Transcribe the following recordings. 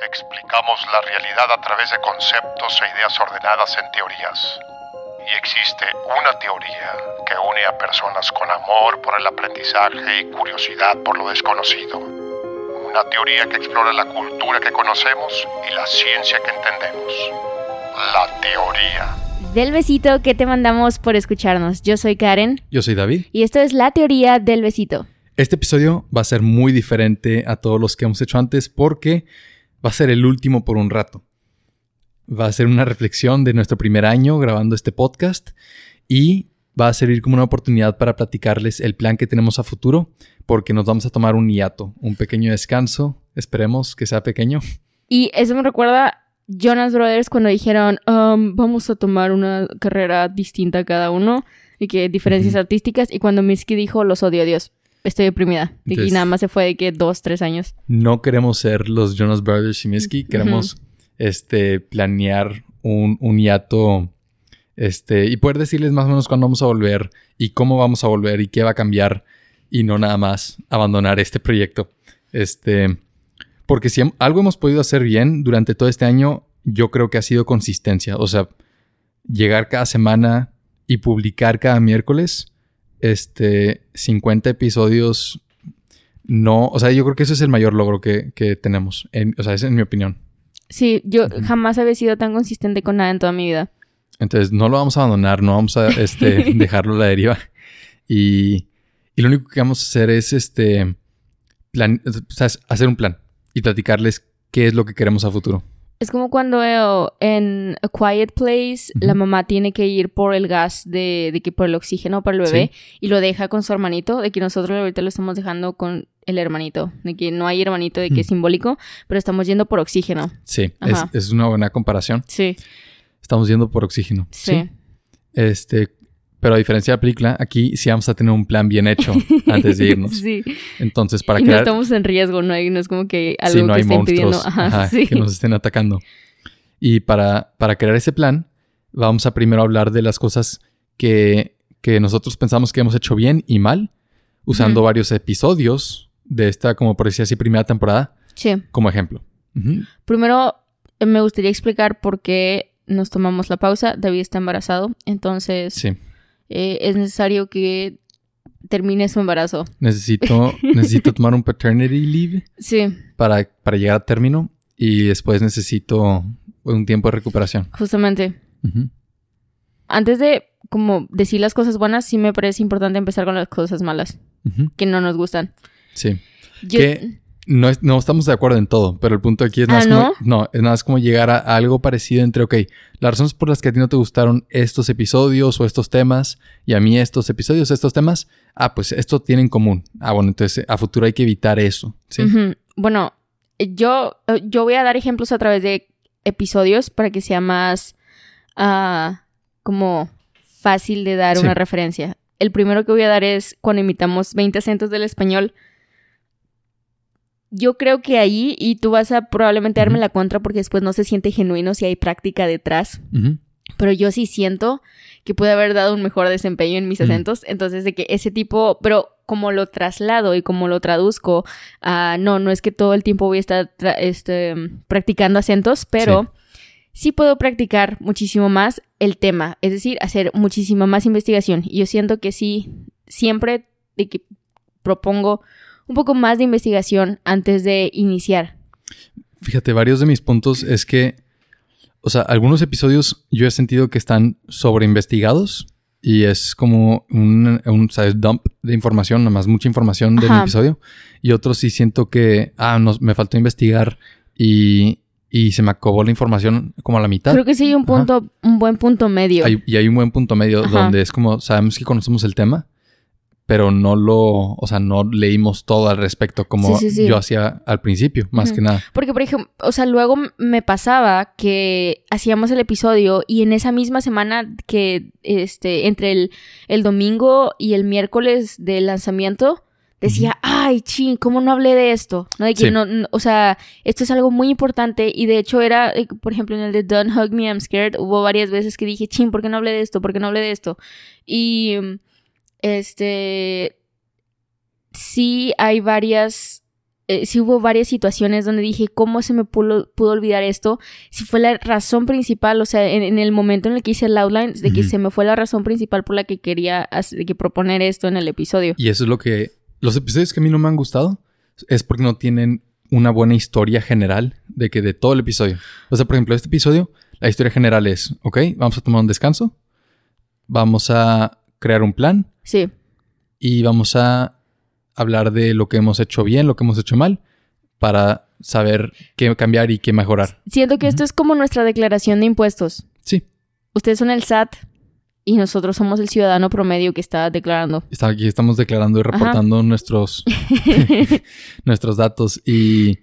Explicamos la realidad a través de conceptos e ideas ordenadas en teorías. Y existe una teoría que une a personas con amor por el aprendizaje y curiosidad por lo desconocido. Una teoría que explora la cultura que conocemos y la ciencia que entendemos. La teoría del besito que te mandamos por escucharnos. Yo soy Karen. Yo soy David. Y esto es la teoría del besito. Este episodio va a ser muy diferente a todos los que hemos hecho antes porque va a ser el último por un rato. Va a ser una reflexión de nuestro primer año grabando este podcast y va a servir como una oportunidad para platicarles el plan que tenemos a futuro porque nos vamos a tomar un hiato, un pequeño descanso. Esperemos que sea pequeño. Y eso me recuerda Jonas Brothers cuando dijeron, um, vamos a tomar una carrera distinta cada uno y que diferencias artísticas. Y cuando Misky dijo, los odio a Dios, estoy deprimida. y nada más se fue de que dos, tres años. No queremos ser los Jonas Brothers y Misky, queremos este, planear un, un hiato este, y poder decirles más o menos cuándo vamos a volver y cómo vamos a volver y qué va a cambiar y no nada más abandonar este proyecto. Este, porque si algo hemos podido hacer bien durante todo este año, yo creo que ha sido consistencia. O sea, llegar cada semana y publicar cada miércoles, este, 50 episodios, no, o sea, yo creo que ese es el mayor logro que, tenemos, o sea, es mi opinión. Sí, yo jamás había sido tan consistente con nada en toda mi vida. Entonces, no lo vamos a abandonar, no vamos a este, dejarlo a la deriva. Y, y, lo único que vamos a hacer es este, plan, o sea, hacer un plan y platicarles qué es lo que queremos a futuro. Es como cuando en A Quiet Place la mamá tiene que ir por el gas de, de que por el oxígeno para el bebé y lo deja con su hermanito, de que nosotros ahorita lo estamos dejando con el hermanito, de que no hay hermanito, de que es simbólico, pero estamos yendo por oxígeno. Sí, es, es, una buena comparación. Sí. Estamos yendo por oxígeno. Sí. Este, pero a diferencia de la película, aquí sí vamos a tener un plan bien hecho antes de irnos. sí. Entonces, para y no estamos en riesgo, ¿no? no es como que algo sí, no que hay monstruos que nos estén atacando. Y para, para crear ese plan, vamos a primero hablar de las cosas que, que nosotros pensamos que hemos hecho bien y mal, usando varios episodios de esta, como por decir así, primera temporada. Sí. Como ejemplo. Primero, eh, me gustaría explicar por qué nos tomamos la pausa. David está embarazado, entonces... Sí eh, es necesario que termine su embarazo. Necesito, necesito tomar un paternity leave. Sí. Para, para llegar a término y después necesito un tiempo de recuperación. Justamente. Antes de como decir las cosas buenas, sí me parece importante empezar con las cosas malas que no nos gustan. Sí. Que no, no, estamos de acuerdo en todo, pero el punto aquí es nada, ¿Ah, como, no? es nada como llegar a, algo parecido entre, ok, las razones por las que a ti no te gustaron estos episodios o estos temas y a mí estos episodios, estos temas, ah, pues esto tiene en común. Ah, bueno, entonces a futuro hay que evitar eso. ¿sí? Bueno, yo, yo voy a dar ejemplos a través de episodios para que sea más ah, como fácil de dar una referencia. El primero que voy a dar es cuando imitamos 20 acentos del español yo creo que ahí, y tú vas a probablemente darme la contra porque después no se siente genuino si hay práctica detrás. Pero yo sí siento que puede haber dado un mejor desempeño en mis acentos. Entonces, de que ese tipo, pero como lo traslado y como lo traduzco, no, no es que todo el tiempo voy a estar este, practicando acentos, pero sí. puedo practicar muchísimo más el tema. Es decir, hacer muchísima más investigación. Y yo siento que sí, siempre de que propongo un poco más de investigación antes de iniciar. Fíjate, varios de mis puntos es que, o sea, algunos episodios yo he sentido que están sobreinvestigados y es como un, un dump de información, nada más mucha información del episodio. Y otros sí siento que, ah, no, me faltó investigar y, y se me acabó la información como a la mitad. Creo que sí hay un punto, un buen punto medio. y hay un buen punto medio donde es como, sabemos que conocemos el tema, pero no lo, o sea, no leímos todo al respecto como yo hacía al principio, más que nada. Porque, por ejemplo, o sea, luego me pasaba que hacíamos el episodio y en esa misma semana que, este, entre el, el domingo y el miércoles del lanzamiento, decía, ay, ching, ¿cómo no hablé de esto? ¿No? De que no, o sea, esto es algo muy importante y de hecho era, eh, por ejemplo, en el de Don't Hug Me, I'm Scared, hubo varias veces que dije, ching, ¿por qué no hablé de esto? ¿Por qué no hablé de esto? Y este, sí hay varias eh, sí hubo varias situaciones donde dije, ¿cómo se me pudo, pudo olvidar esto? Si fue la razón principal, o sea, en, el momento en el que hice el outline, de que se me fue la razón principal por la que quería de que proponer esto en el episodio. Y eso es lo que... Los episodios que a mí no me han gustado es porque no tienen una buena historia general de que de todo el episodio. O sea, por ejemplo, este episodio, la historia general es, ok, vamos a tomar un descanso, vamos a crear un plan. Sí. Y vamos a hablar de lo que hemos hecho bien, lo que hemos hecho mal, para saber qué cambiar y qué mejorar. Siento que esto es como nuestra declaración de impuestos. Sí. Ustedes son el SAT y nosotros somos el ciudadano promedio que está declarando. Está, aquí estamos declarando y reportando nuestros, nuestros datos. Y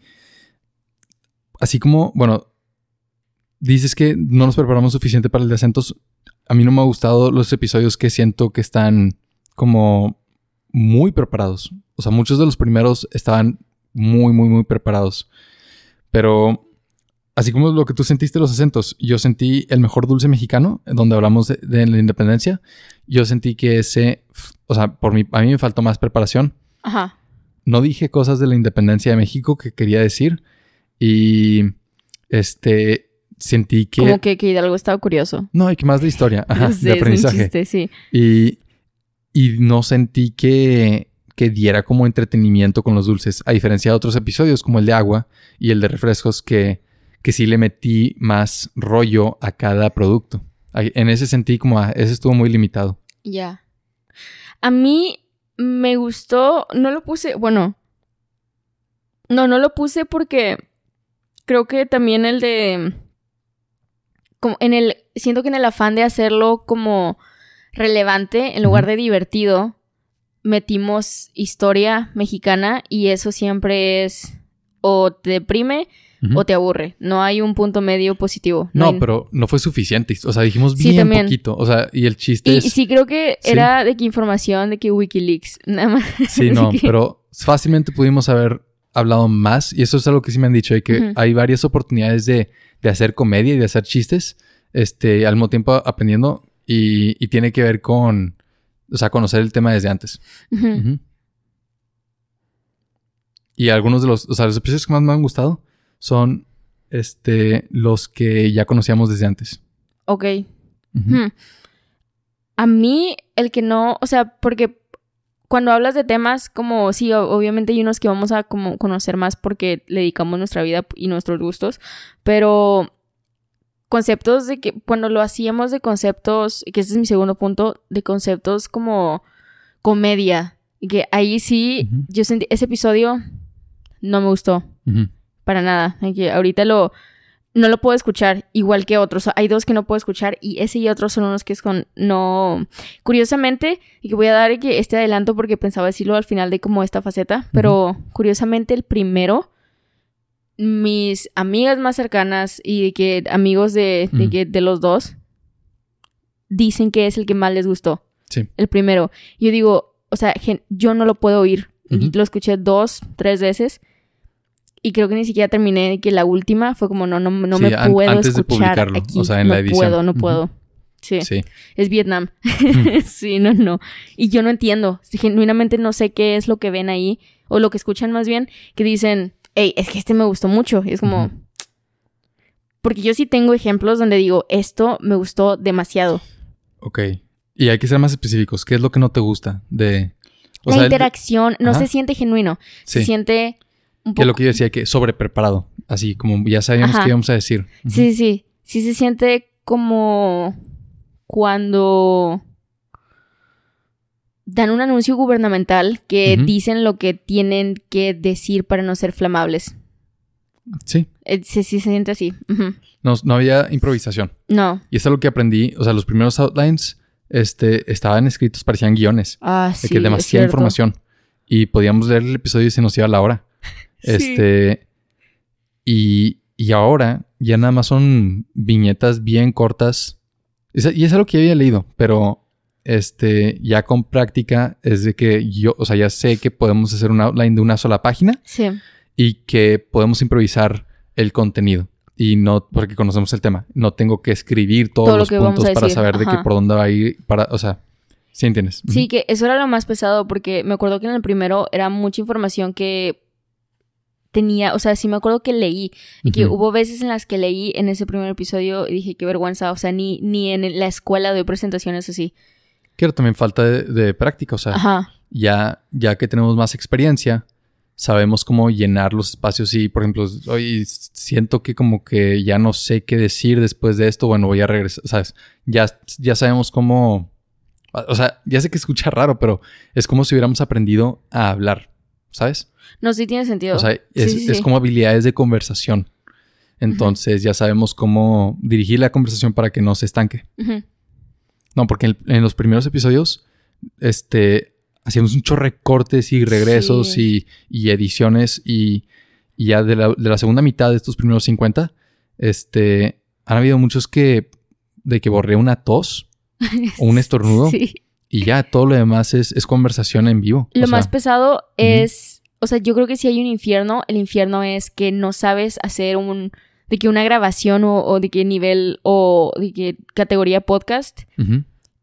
así como, bueno, dices que no nos preparamos suficiente para el de acentos. A mí no me ha gustado los episodios que siento que están como muy preparados. O sea, muchos de los primeros estaban muy, muy, muy preparados. Pero así como lo que tú sentiste los acentos, yo sentí el mejor dulce mexicano, donde hablamos de, la independencia. Yo sentí que ese, o sea, por mí, a mí me faltó más preparación. Ajá. No dije cosas de la independencia de México que quería decir. Y este, sentí que... Como que, que Hidalgo estaba curioso. No, hay que más de historia, ajá, de aprendizaje. sí. Y y no sentí que, que diera como entretenimiento con los dulces, a diferencia de otros episodios como el de agua y el de refrescos que, que sí le metí más rollo a cada producto. En ese sentí como, ah, ese estuvo muy limitado. Ya. A mí me gustó, no lo puse, bueno, no, no lo puse porque creo que también el de, como en el, siento que en el afán de hacerlo como relevante en lugar de divertido, metimos historia mexicana y eso siempre es o te deprime o te aburre. No hay un punto medio positivo. No, pero no fue suficiente. O sea, dijimos bien poquito. O sea, y el chiste y, sí, creo que era de que información de que Wikileaks, nada más. Sí, no, pero fácilmente pudimos haber hablado más. Y eso es algo que sí me han dicho, de que hay varias oportunidades de, de, hacer comedia y de hacer chistes, este, al mismo tiempo aprendiendo y, tiene que ver con, o sea, conocer el tema desde antes. Y algunos de los, o sea, los episodios que más me han gustado son, este, los que ya conocíamos desde antes. Ok. Hmm. A mí, el que no, o sea, porque cuando hablas de temas como, sí, obviamente hay unos que vamos a como conocer más porque le dedicamos nuestra vida y nuestros gustos, pero conceptos de que cuando lo hacíamos de conceptos, que ese es mi segundo punto, de conceptos como comedia, y que ahí sí, yo sentí, ese episodio no me gustó, para nada, que ahorita lo, no lo puedo escuchar igual que otros, hay dos que no puedo escuchar y ese y otros son unos que es con, no, curiosamente, y que voy a dar que este adelanto porque pensaba decirlo al final de como esta faceta, pero curiosamente el primero mis amigas más cercanas y que amigos de, de, de los dos dicen que es el que más les gustó. Sí. El primero. Yo digo, o sea, yo no lo puedo oír. Lo escuché dos, tres veces. Y creo que ni siquiera terminé de que la última fue como, no, no, no me puedo antes escuchar de publicarlo, O sea, en no la edición. puedo, no puedo. Sí. sí. Es Vietnam. sí, no, no. Y yo no entiendo. Genuinamente no sé qué es lo que ven ahí. O lo que escuchan más bien. Que dicen, es que este me gustó mucho. Y es como... Porque yo sí tengo ejemplos donde digo, esto me gustó demasiado. Ok. Y hay que ser más específicos. ¿Qué es lo que no te gusta de... la interacción no se siente genuino. Se siente un poco... Que es lo que yo decía, que sobrepreparado. Así como ya sabíamos qué íbamos a decir. Sí, sí. Sí se siente como cuando dan un anuncio gubernamental que dicen lo que tienen que decir para no ser flamables. Sí. Eh, sí, sí, se siente así. no, no había improvisación. No. Y eso es lo que aprendí. O sea, los primeros outlines este, estaban escritos, parecían guiones. Ah, sí. De que demasiada información. Y podíamos leer el episodio y se nos iba la hora. Este. Y, y ahora ya nada más son viñetas bien cortas. Y es algo que había leído, pero este, ya con práctica es de que yo, o sea, ya sé que podemos hacer un outline de una sola página. Sí. Y que podemos improvisar el contenido. Y no, porque conocemos el tema. No tengo que escribir todos los puntos para saber de qué por dónde va a ir. Para, o sea, ¿sí entiendes? Sí, que eso era lo más pesado porque me acuerdo que en el primero era mucha información que tenía, o sea, sí me acuerdo que leí, y que hubo veces en las que leí en ese primer episodio y dije, qué vergüenza, o sea, ni, ni en la escuela doy presentaciones así. Quiero también falta de, práctica, o sea, Ya, ya que tenemos más experiencia, sabemos cómo llenar los espacios y, por ejemplo, hoy siento que como que ya no sé qué decir después de esto, bueno, voy a regresar, ¿sabes? Ya, ya sabemos cómo, o sea, ya sé que escucha raro, pero es como si hubiéramos aprendido a hablar, ¿sabes? No, sí tiene sentido. O sea, es, como habilidades de conversación. Entonces ya sabemos cómo dirigir la conversación para que no se estanque. No, porque en, los primeros episodios, este, hacíamos muchos recortes y regresos y, ediciones y, ya de la, segunda mitad de estos primeros 50, este, han habido muchos que, de que borré una tos o un estornudo. Y ya todo lo demás es, conversación en vivo. Lo más pesado es, o sea, yo creo que si hay un infierno, el infierno es que no sabes hacer un, de que una grabación o, de qué nivel o de qué categoría podcast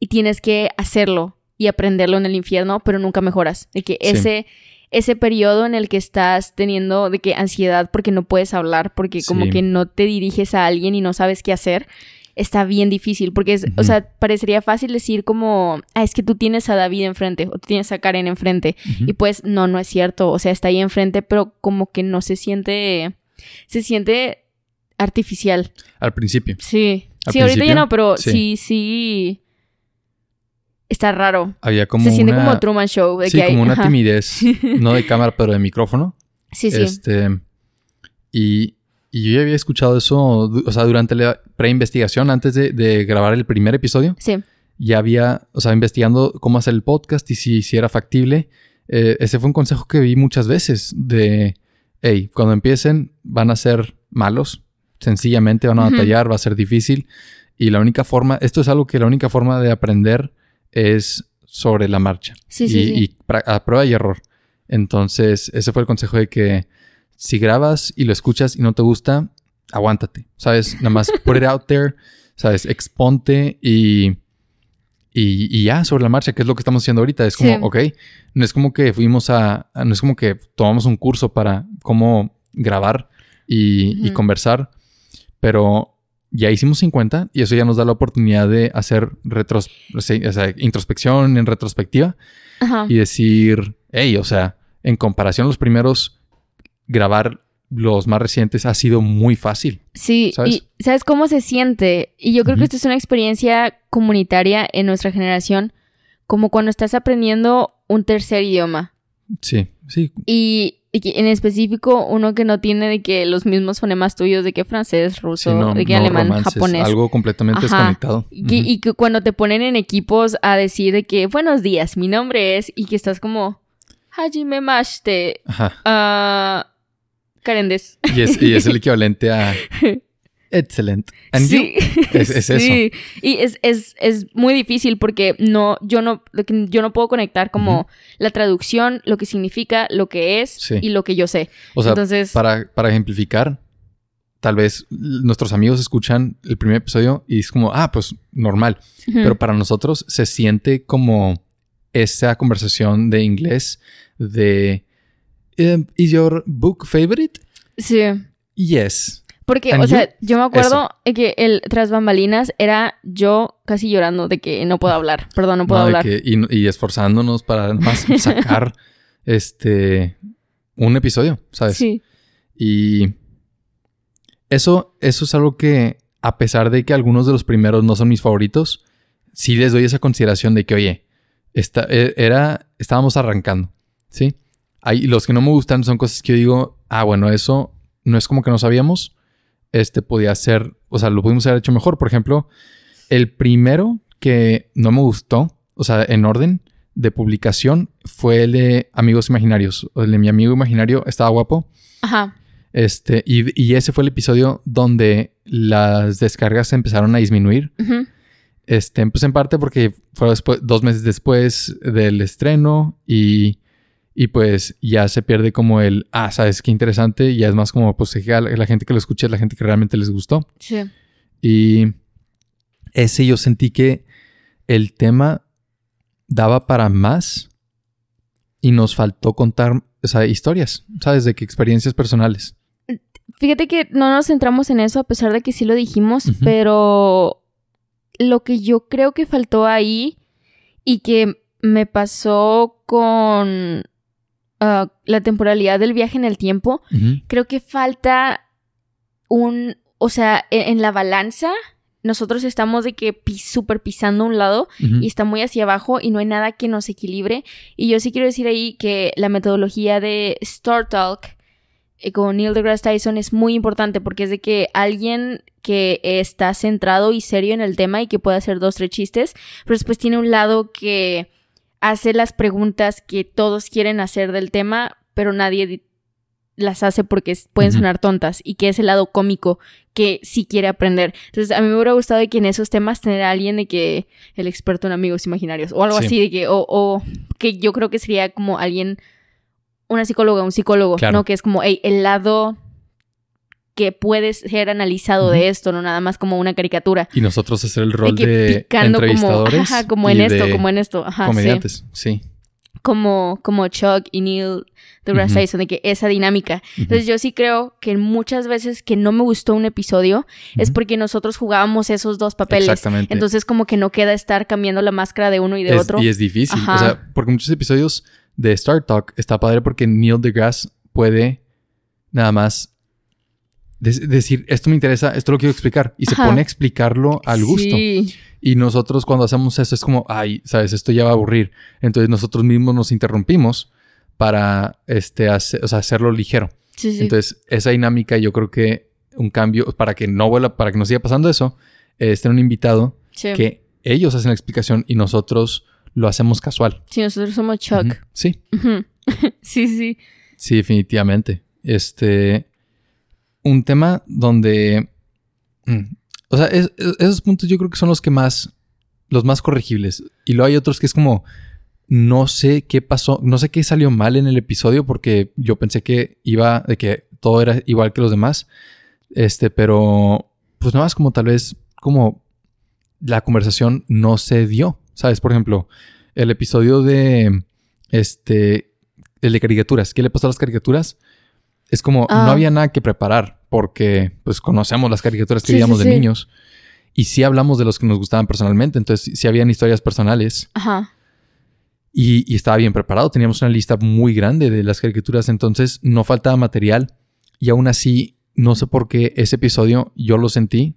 y tienes que hacerlo y aprenderlo en el infierno, pero nunca mejoras. De que ese, ese periodo en el que estás teniendo de que ansiedad porque no puedes hablar, porque como que no te diriges a alguien y no sabes qué hacer, está bien difícil. Porque es, o sea, parecería fácil decir como, ah, es que tú tienes a David enfrente o tú tienes a Karen enfrente. Y pues no, no es cierto. O sea, está ahí enfrente, pero como que no se siente, se siente artificial. Al principio. Sí. sí, ahorita ya no, pero sí, sí. Está raro. Había como Se siente como Truman Show. sí, como una timidez. no de cámara, pero de micrófono. Sí, sí. Este... Y, y yo ya había escuchado eso, o sea, durante la preinvestigación, antes de, grabar el primer episodio. Sí. Ya había, o sea, investigando cómo hacer el podcast y si, si era factible. Eh, ese fue un consejo que vi muchas veces de, hey, cuando empiecen van a ser malos, sencillamente van a batallar, va a ser difícil. Y la única forma, esto es algo que la única forma de aprender es sobre la marcha. Sí, sí, y, a prueba y error. Entonces, ese fue el consejo de que si grabas y lo escuchas y no te gusta, aguántate. ¿Sabes? Nada más put it out there, ¿sabes? Exponte y, y, ya sobre la marcha, que es lo que estamos haciendo ahorita. Es como, ok, no es como que fuimos a, no es como que tomamos un curso para cómo grabar y, y conversar, pero ya hicimos 50 y eso ya nos da la oportunidad de hacer retros introspección en retrospectiva y decir, hey, o sea, en comparación a los primeros, grabar los más recientes ha sido muy fácil. Sí, y ¿sabes cómo se siente? Y yo creo que esto es una experiencia comunitaria en nuestra generación, como cuando estás aprendiendo un tercer idioma. Sí, sí. Y en específico uno que no tiene de que los mismos fonemas tuyos de que francés, ruso, de que alemán, japonés. Algo completamente desconectado. Y, que cuando te ponen en equipos a decir de que buenos días, mi nombre es, y que estás como Hajime Mashte. Ajá. Uh, Carendes. Y es, y es el equivalente a Excelente. sí. Es, eso. Sí. Y es, es, muy difícil porque no, yo no, yo no puedo conectar como la traducción, lo que significa, lo que es y lo que yo sé. O sea, Entonces, para, para ejemplificar, tal vez nuestros amigos escuchan el primer episodio y es como, ah, pues normal. Pero para nosotros se siente como esa conversación de inglés de em, ¿Is your book favorite? Sí. Yes. Porque, o sea, yo me acuerdo que el tras bambalinas era yo casi llorando de que no puedo hablar. Perdón, no puedo hablar. y, esforzándonos para más sacar este un episodio, ¿sabes? Sí. Y eso, eso es algo que, a pesar de que algunos de los primeros no son mis favoritos, sí les doy esa consideración de que, oye, esta, e, era, estábamos arrancando, ¿sí? Hay, los que no me gustan son cosas que yo digo, ah, bueno, eso no es como que no sabíamos, este podía ser, o sea, lo pudimos haber hecho mejor. Por ejemplo, el primero que no me gustó, o sea, en orden de publicación, fue el de Amigos Imaginarios. El de mi amigo imaginario estaba guapo. Ajá. Este, y, ese fue el episodio donde las descargas empezaron a disminuir. Este, pues en parte porque fue después, dos meses después del estreno y y pues ya se pierde como el, ah, sabes qué interesante, y ya es más como, pues la, gente que lo escucha es la gente que realmente les gustó. Sí. Y ese yo sentí que el tema daba para más y nos faltó contar, o sea, historias, ¿sabes? De que experiencias personales. Fíjate que no nos centramos en eso, a pesar de que sí lo dijimos, pero lo que yo creo que faltó ahí y que me pasó con ah, la temporalidad del viaje en el tiempo, creo que falta un, o sea, e-, en, la balanza, nosotros estamos de que súper pisando un lado y está muy hacia abajo y no hay nada que nos equilibre. Y yo sí quiero decir ahí que la metodología de Star Talk eh, con Neil deGrasse Tyson es muy importante porque es de que alguien que está centrado y serio en el tema y que puede hacer dos, tres chistes, pero después tiene un lado que hace las preguntas que todos quieren hacer del tema, pero nadie las hace porque pueden sonar tontas y que es el lado cómico que sí quiere aprender. Entonces, a mí me hubiera gustado de que en esos temas tener a alguien de que el experto en amigos imaginarios o algo así, de que, o, o, que yo creo que sería como alguien, una psicóloga, un psicólogo, ¿no? Que es como, hey, el lado que puede ser analizado de esto, no nada más como una caricatura. Y nosotros hacer el rol de, entrevistadores. Como, como en esto, como en esto. Ajá, comediantes, sí. Como, como Chuck y Neil deGrasse Tyson, de que esa dinámica. Entonces yo sí creo que muchas veces que no me gustó un episodio es porque nosotros jugábamos esos dos papeles. Exactamente. Entonces como que no queda estar cambiando la máscara de uno y de otro. Y es difícil. O sea, porque muchos episodios de Star Talk está padre porque Neil deGrasse puede nada más decir, esto me interesa, esto lo quiero explicar. Y se pone a explicarlo al gusto. Y nosotros cuando hacemos eso es como, ay, sabes, esto ya va a aburrir. Entonces nosotros mismos nos interrumpimos para este, hacerlo ligero. Entonces, esa dinámica yo creo que un cambio, para que no vuela, para que no siga pasando eso, es tener un invitado que ellos hacen la explicación y nosotros lo hacemos casual. Sí, nosotros somos Chuck. Sí. sí, sí. Sí, definitivamente. Este, un tema donde... Mm, o sea, esos puntos yo creo que son los que más... Los más corregibles. Y luego hay otros que es como... No sé qué pasó, no sé qué salió mal en el episodio porque yo pensé que iba, de que todo era igual que los demás. Este, pero pues nada más como tal vez como la conversación no se dio. ¿Sabes? Por ejemplo, el episodio de este el de caricaturas. ¿Qué le pasó a las caricaturas? Es como no ah. había nada que preparar porque pues conocemos las caricaturas que veíamos de niños y sí hablamos de los que nos gustaban personalmente, entonces sí habían historias personales. Ajá. Y, estaba bien preparado, teníamos una lista muy grande de las caricaturas, entonces no faltaba material y aún así no sé por qué ese episodio yo lo sentí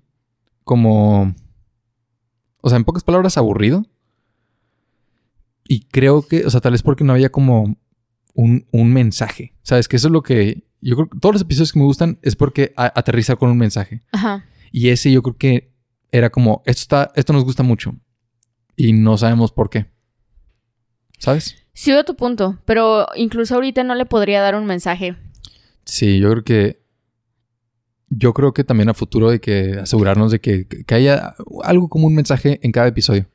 como, o sea, en pocas palabras, aburrido. Y creo que, o sea, tal vez porque no había como un, un mensaje. ¿Sabes? Que eso es lo que yo creo que todos los episodios que me gustan es porque aterriza con un mensaje. Ajá. Y ese yo creo que era como, esto, está, esto nos gusta mucho y no sabemos por qué. ¿Sabes? Sí, a tu punto, pero incluso ahorita no le podría dar un mensaje. Sí, yo creo que yo creo que también a futuro hay que asegurarnos de que, que, haya algo como un mensaje en cada episodio.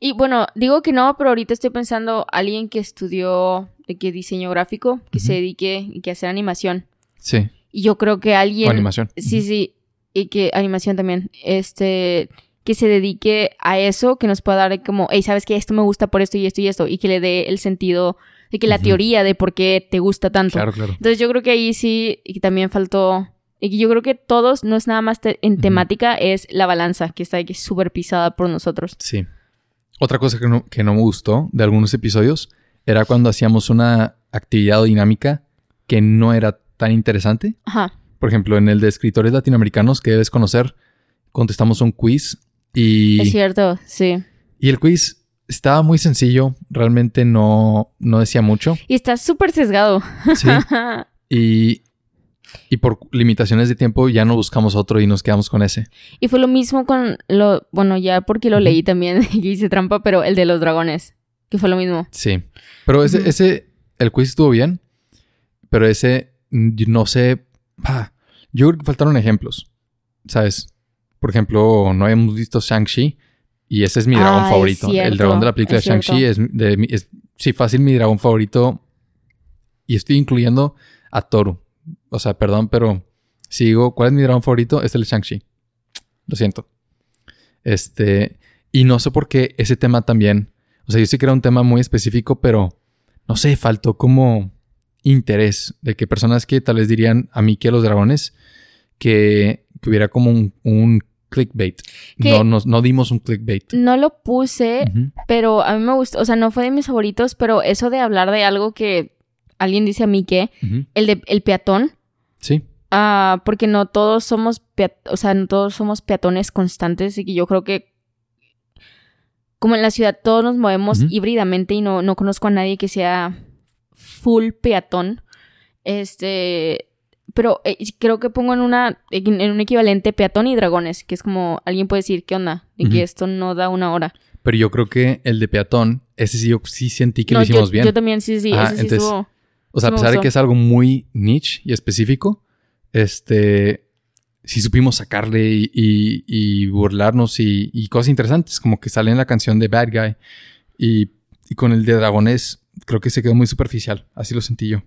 Y bueno, digo que no, pero ahorita estoy pensando alguien que estudió de que diseño gráfico, que se dedique y que hacer animación. Sí. Y yo creo que alguien... O animación. Sí, sí. Y que animación también. Este que se dedique a eso, que nos pueda dar como, hey, sabes que esto me gusta por esto y esto y esto, y que le dé el sentido de que la teoría de por qué te gusta tanto. Claro, claro. Entonces yo creo que ahí sí, y que también faltó, y que yo creo que todos, no es nada más en temática, es la balanza, que está aquí súper pisada por nosotros. Sí. Otra cosa que no, que no me gustó de algunos episodios era cuando hacíamos una actividad o dinámica que no era tan interesante. Ajá. Por ejemplo, en el de escritores latinoamericanos que debes conocer, contestamos un quiz y... Es cierto, sí. Y el quiz estaba muy sencillo, realmente no, no decía mucho. Y está súper sesgado. Sí. y, y por limitaciones de tiempo ya no buscamos otro y nos quedamos con ese. Y fue lo mismo con lo, bueno, ya porque lo leí también y hice trampa, pero el de los dragones, que fue lo mismo. Sí. Pero ese, ese, el quiz estuvo bien, pero ese, no sé, yo creo que faltaron ejemplos, ¿sabes? Por ejemplo, no habíamos visto Shang-Chi y ese es mi dragón favorito. el dragón de la película Shang-Chi es, es, sí, fácil mi dragón favorito y estoy incluyendo a Toru. O sea, perdón, pero si digo, ¿cuál es mi dragón favorito? Es el Shang-Chi. Lo siento. Este, y no sé por qué ese tema también o sea, yo sé que era un tema muy específico, pero no sé, faltó como interés, de que personas que tal vez dirían a mí que los dragones, que, hubiera como un, clickbait. No, no, dimos un clickbait. No lo puse, pero a mí me gustó, o sea, no fue de mis favoritos, pero eso de hablar de algo que alguien dice a mí que, el de el peatón. Sí. Ah, porque no todos somos, o sea, no todos somos peatones constantes y que yo creo que como en la ciudad todos nos movemos híbridamente y no, no conozco a nadie que sea full peatón. Este, pero eh, creo que pongo en una en un equivalente peatón y dragones, que es como alguien puede decir, ¿qué onda? Y que esto no da una hora. Pero yo creo que el de peatón, ese sí yo sí sentí que lo hicimos bien. Yo también sí, sí, ese sí estuvo, O sea, a pesar de que es algo muy niche y específico, este sí supimos sacarle y, burlarnos y, cosas interesantes, como que sale en la canción de Bad Guy. Y, con el de Dragones, creo que se quedó muy superficial. Así lo sentí yo.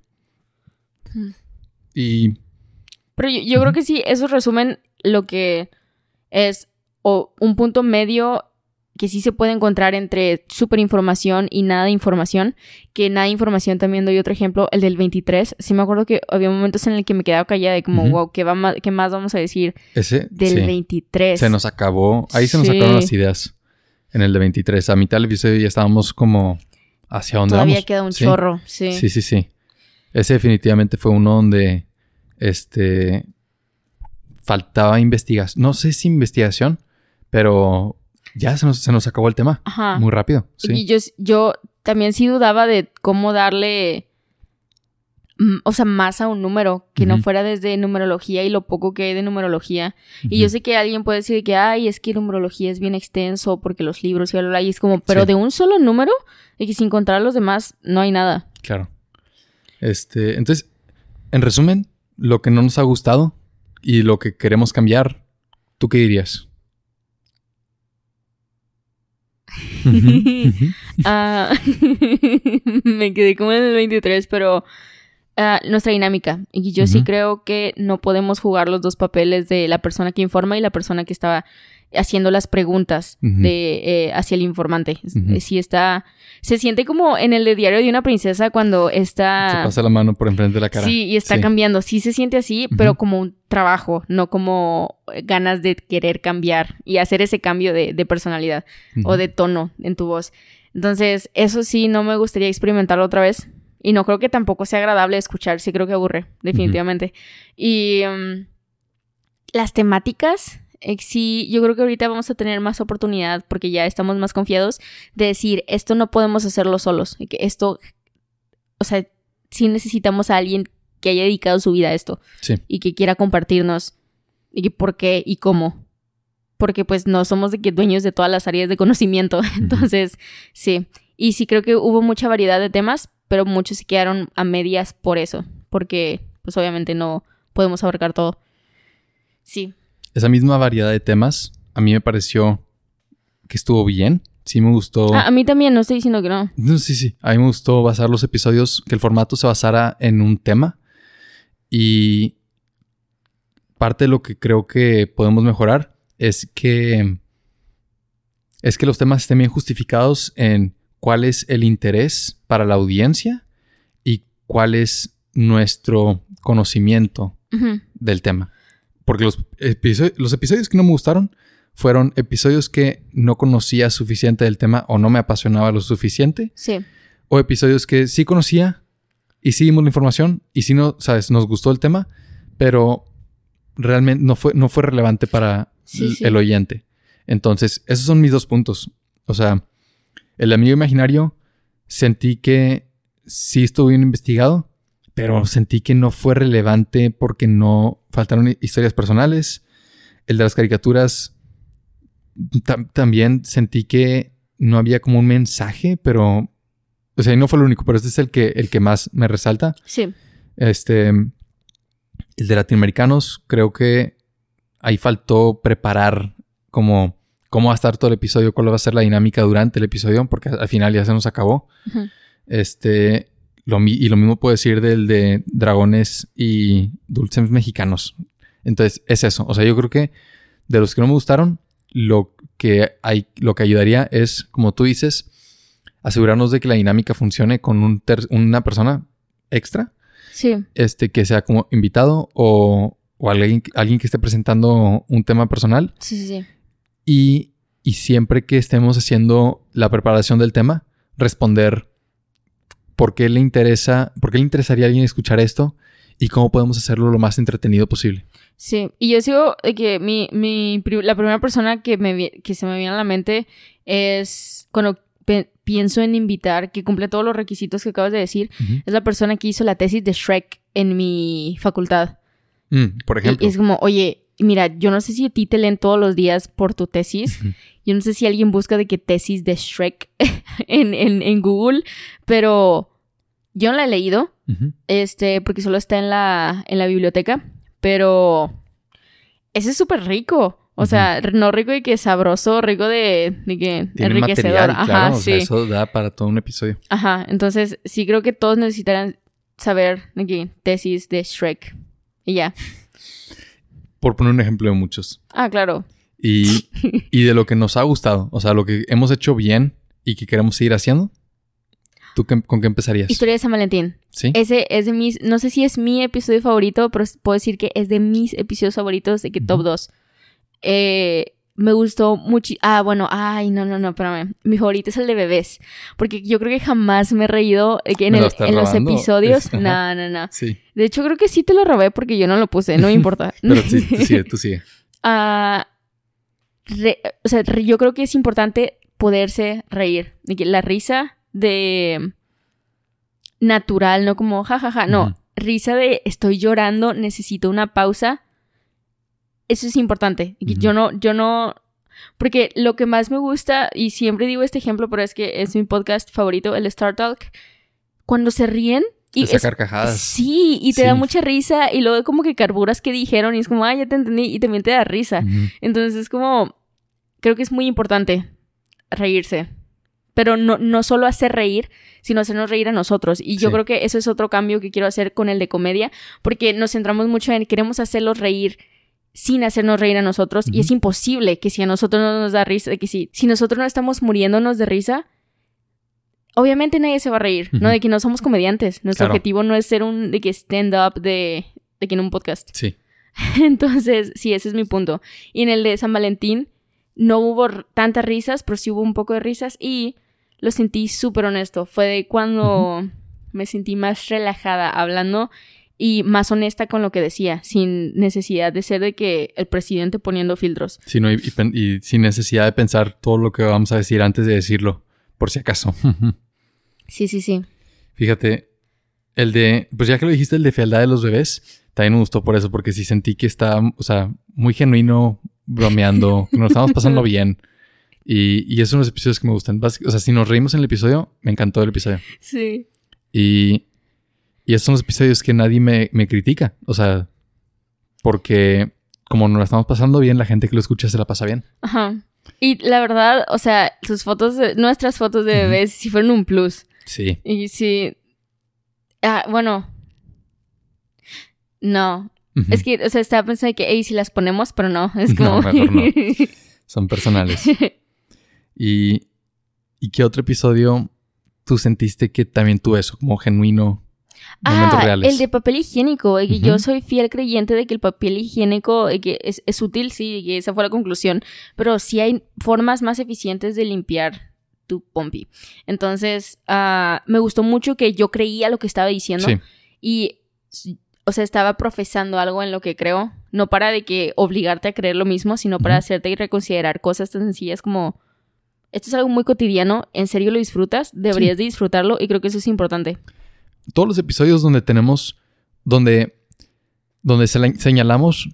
Y. Pero yo, creo que sí, eso resumen lo que es o un punto medio que sí se puede encontrar entre super información y nada de información, que nada de información también doy otro ejemplo, el del 23, sí me acuerdo que había momentos en el que me quedaba callada y como, wow, ¿qué, va más, ¿qué más vamos a decir Ese, del 23? Se nos acabó, ahí se nos sacaron las ideas en el de 23, a mitad del episodio ya estábamos como hacia dónde Todavía queda un chorro, sí. Sí, sí, sí. Ese definitivamente fue uno donde, este, faltaba investigación, no sé si investigación, pero ya se nos, acabó el tema. Ajá. Muy rápido. Sí. Y yo, yo también sí dudaba de cómo darle, mm, o sea, más a un número, que no fuera desde numerología y lo poco que hay de numerología. Y yo sé que alguien puede decir que, ay, es que numerología es bien extenso porque los libros y bla, bla, y es como, pero de un solo número, y que sin contar los demás, no hay nada. Claro. Este, entonces, en resumen, lo que no nos ha gustado y lo que queremos cambiar, ¿tú qué dirías? Ah, me quedé como en el 23, pero ah, nuestra dinámica. Y yo sí creo que no podemos jugar los dos papeles de la persona que informa y la persona que estaba haciendo las preguntas de, eh, hacia el informante. Si está... Se siente como en el diario de una princesa cuando está... Se pasa la mano por enfrente de la cara. Sí, y está cambiando. Sí se siente así, pero como un trabajo, no como ganas de querer cambiar y hacer ese cambio de, personalidad o de tono en tu voz. Entonces, eso sí, no me gustaría experimentarlo otra vez. Y no creo que tampoco sea agradable escuchar, sí creo que aburre, definitivamente. Y mm, las temáticas sí, yo creo que ahorita vamos a tener más oportunidad porque ya estamos más confiados de decir, esto no podemos hacerlo solos, que esto, o sea, sí necesitamos a alguien que haya dedicado su vida a esto y que quiera compartirnos y por qué y cómo. Porque pues no somos de que dueños de todas las áreas de conocimiento. Entonces, sí. Y sí creo que hubo mucha variedad de temas, pero muchos se quedaron a medias por eso. Porque pues obviamente no podemos abarcar todo. Sí esa misma variedad de temas, a mí me pareció que estuvo bien. Sí me gustó. a mí también, no estoy diciendo que no. no. Sí, sí. A mí me gustó basar los episodios, que el formato se basara en un tema. Y parte de lo que creo que podemos mejorar es que es que los temas estén bien justificados en cuál es el interés para la audiencia y cuál es nuestro conocimiento del tema. Porque los, episodios, los episodios que no me gustaron fueron episodios que no conocía suficiente del tema o no me apasionaba lo suficiente. Sí. O episodios que sí conocía y sí dimos la información y sí no, sabes, nos gustó el tema, pero realmente no fue, no fue relevante para el oyente. Entonces, esos son mis dos puntos. O sea, el amigo imaginario sentí que sí estuvo bien investigado, pero sentí que no fue relevante porque no faltaron historias personales. El de las caricaturas también sentí que no había como un mensaje, pero o sea, no fue el único, pero este es el que el que más me resalta. Sí. Este el de latinoamericanos creo que ahí faltó preparar como cómo va a estar todo el episodio, cuál va a ser la dinámica durante el episodio, porque al final ya se nos acabó. Este, y lo mismo puedo decir del de dragones y dulces mexicanos. Entonces, es eso. O sea, yo creo que de los que no me gustaron, lo que, hay, lo que ayudaría es, como tú dices, asegurarnos de que la dinámica funcione con un una persona extra Sí. Este, que sea como invitado o, o alguien, alguien que esté presentando un tema personal. Sí, sí, sí. Y, y siempre que estemos haciendo la preparación del tema, responder por qué le interesa, por qué le interesaría a alguien escuchar esto y cómo podemos hacerlo lo más entretenido posible. Sí, y yo sigo de que mi, mi, la primera persona que, me, que se me viene a la mente es cuando pienso en invitar, que cumple todos los requisitos que acabas de decir, Ujú. es la persona que hizo la tesis de Shrek en mi facultad. Mm, por ejemplo. Y es como, oye, mira, yo no sé si a ti te leen todos los días por tu tesis. Ujú. Yo no sé si alguien busca de qué tesis de Shrek en, en, en Google, pero yo no la he leído, este, porque solo está en la, en la biblioteca, pero ese es súper rico. O sea, no rico de que sabroso, rico de, de que Tiene enriquecedor. material, Ajá, claro. o sí. sea, eso da para todo un episodio. Ajá, entonces sí creo que todos necesitarán saber de que tesis de Shrek. Y ya. Por poner un ejemplo de muchos. Ah, claro. Y, y de lo que nos ha gustado. O sea, lo que hemos hecho bien y que queremos seguir haciendo. ¿Tú qué- con qué empezarías? Historia de San Valentín. ¿Sí? Ese es de mis, no sé si es mi episodio favorito, pero puedo decir que es de mis episodios favoritos de que top Ujú. 2. Eh, me gustó mucho. Ah, bueno, ay, no, no, no, espérame. Mi favorito es el de bebés. Porque yo creo que jamás me he reído eh, en, ¿Me lo el- estás en los episodios. Es-. No, no, no. Sí. De hecho, creo que sí te lo robé porque yo no lo puse, no me importa. Pero sí, tú sigue, tú sigue. Ah, re- o sea, yo creo que es importante poderse reír. La risa de natural, no como jajaja, no. Ujú. Risa de estoy llorando, necesito una pausa. Eso es importante. Yo no, yo no. Porque lo que más me gusta, y siempre digo este ejemplo, pero es que es mi podcast favorito, el Star Talk. Cuando se ríen. Y es- carcajadas. Sí, y te da mucha risa y luego como que carburas que dijeron y es como, ah, ya te entendí y también te da risa. Entonces es como, creo que es muy importante reírse. Pero no, no solo hacer reír, sino hacernos reír a nosotros. Y yo Sí. creo que eso es otro cambio que quiero hacer con el de comedia, porque nos centramos mucho en queremos hacerlos reír sin hacernos reír a nosotros. Y es imposible que si a nosotros no nos da risa, que si, si nosotros no estamos muriéndonos de risa, obviamente nadie se va a reír, ¿no? De que no somos comediantes. Nuestro Claro. objetivo no es ser un de que stand-up de, de que en un podcast. Sí. Entonces, sí, ese es mi punto. Y en el de San Valentín no hubo tantas risas, pero sí hubo un poco de risas y lo sentí súper honesto. Fue de cuando me sentí más relajada hablando y más honesta con lo que decía, sin necesidad de ser de que el presidente poniendo filtros. Sí, no, y, y sin necesidad de pensar todo lo que vamos a decir antes de decirlo, por si acaso. Sí, sí, sí. Fíjate, el de, pues ya que lo dijiste, el de fealdad de los bebés, también me gustó por eso, porque sí sentí que está, o sea, muy genuino, bromeando, que nos estamos pasando bien. Y, y esos son los episodios que me gustan. O sea, si nos reímos en el episodio, me encantó el episodio. Sí. Y, y esos son los episodios que nadie me, me critica. O sea, porque como nos la estamos pasando bien, la gente que lo escucha se la pasa bien. Ajá. Y la verdad, o sea, sus fotos, de- nuestras fotos de bebés sí fueron un plus. Sí. Y sí. Ah, bueno. No. Es que, o sea, estaba pensando que, hey, si las ponemos, pero no. Es No, como. mejor no. Son personales. ¿Y, ¿Y qué otro episodio tú sentiste que también tuvo eso, como genuino, momentos ah, reales? el de papel higiénico. eh, que. Yo soy fiel creyente de que el papel higiénico eh, que es, es útil, sí, que esa fue la conclusión. Pero sí hay formas más eficientes de limpiar tu pompi. Entonces, ah, me gustó mucho que yo creía lo que estaba diciendo. Sí. Y, o sea, estaba profesando algo en lo que creo. No para de que obligarte a creer lo mismo, sino para Ujú. hacerte reconsiderar cosas tan sencillas como... Esto es algo muy cotidiano, ¿en serio lo disfrutas? Deberías de disfrutarlo y creo que eso es importante. Todos los episodios donde tenemos, donde, donde señalamos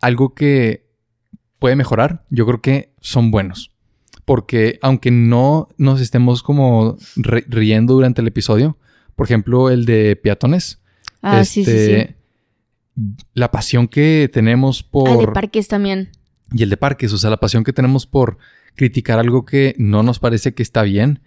algo que puede mejorar, yo creo que son buenos. Porque aunque no nos estemos como ri- riendo durante el episodio, por ejemplo, el de peatones, Ah, sí, sí, sí. este, la pasión que tenemos por... Ah, de parques también. y el de parques, o sea, la pasión que tenemos por criticar algo que no nos parece que está bien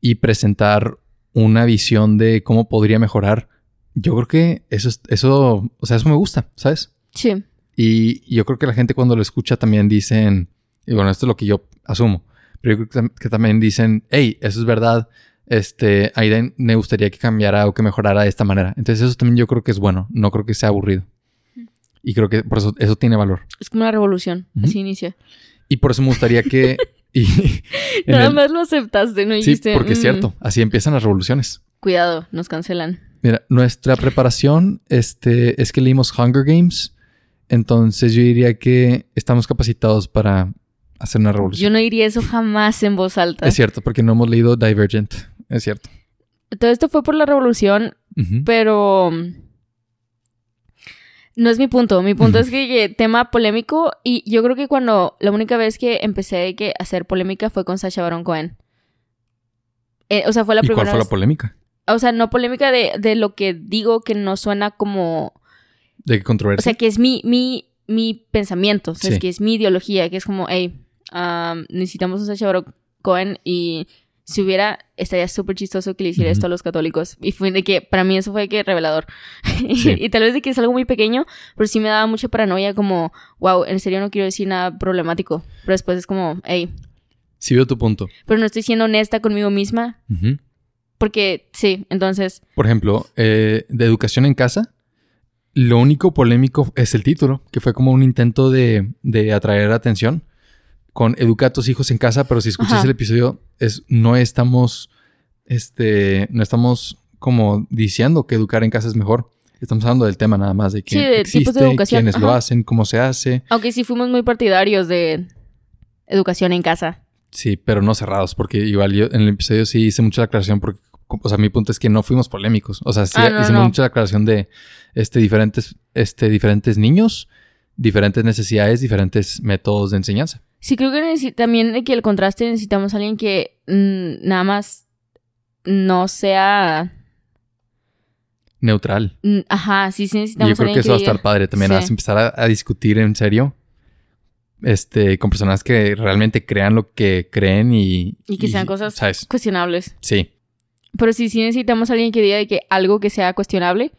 y presentar una visión de cómo podría mejorar. Yo creo que eso, es- eso, o sea, eso me gusta, ¿sabes? Sí. Y, yo creo que la gente cuando lo escucha también dicen, y bueno, esto es lo que yo asumo, pero yo creo que, tam- que también dicen, hey, eso es verdad, este, ahí me gustaría que cambiara o que mejorara de esta manera. Entonces eso también yo creo que es bueno, no creo que sea aburrido. Y creo que por eso eso tiene valor. Es como una revolución, así inicia. Y por eso me gustaría que... y Nada más lo aceptaste, ¿no? Sí, porque es mm". cierto, así empiezan las revoluciones. Cuidado, nos cancelan. Mira, nuestra preparación este, es que leímos Hunger Games, entonces yo diría que estamos capacitados para hacer una revolución. Yo no diría eso jamás en voz alta. Es cierto, porque no hemos leído Divergent, es cierto. Todo esto fue por la revolución, pero no es mi punto. Mi punto es que, tema polémico y yo creo que cuando la única vez que empecé a hacer polémica fue con Sacha Baron Cohen. Eh, o sea, fue la ¿Y primera ¿Cuál fue la polémica? O sea, no polémica de, lo que digo que no suena como. ¿De qué controversia? O sea, que es mi, mi, mi pensamiento. O sea, es que es mi ideología, que es como, hey, necesitamos un Sacha Baron Cohen y si hubiera, estaría súper chistoso que le hiciera esto a los católicos. Y fue de que, para mí eso fue que revelador. y, tal vez de que es algo muy pequeño, pero sí me daba mucha paranoia como, wow, en serio no quiero decir nada problemático. Pero después es como, hey. Sí veo tu punto. Pero no estoy siendo honesta conmigo misma. Porque sí, entonces... Por ejemplo, eh, de educación en casa, lo único polémico es el título, que fue como un intento de, de atraer atención con educa a tus hijos en casa, pero si escuchas el episodio, es, no estamos, este, no estamos como diciendo que educar en casa es mejor. Estamos hablando del tema nada más, de que de existe, de educación. quiénes lo hacen, cómo se hace. Aunque sí fuimos muy partidarios de educación en casa. Sí, pero no cerrados, porque igual yo en el episodio sí hice mucha aclaración, porque, o sea, mi punto es que no fuimos polémicos. O sea, sí ah, hicimos mucha aclaración de este, diferentes, este, diferentes niños, diferentes necesidades, diferentes métodos de enseñanza. Sí, creo que también que el contraste necesitamos a alguien que mm, nada más no sea neutral. Mm, ajá, sí, sí necesitamos Yo creo que eso va a estar padre también, a empezar a, discutir en serio. Este, con personas que realmente crean lo que creen y. Y que sean cosas cuestionables. Sí. Pero sí, sí necesitamos a alguien que diga de que algo que sea cuestionable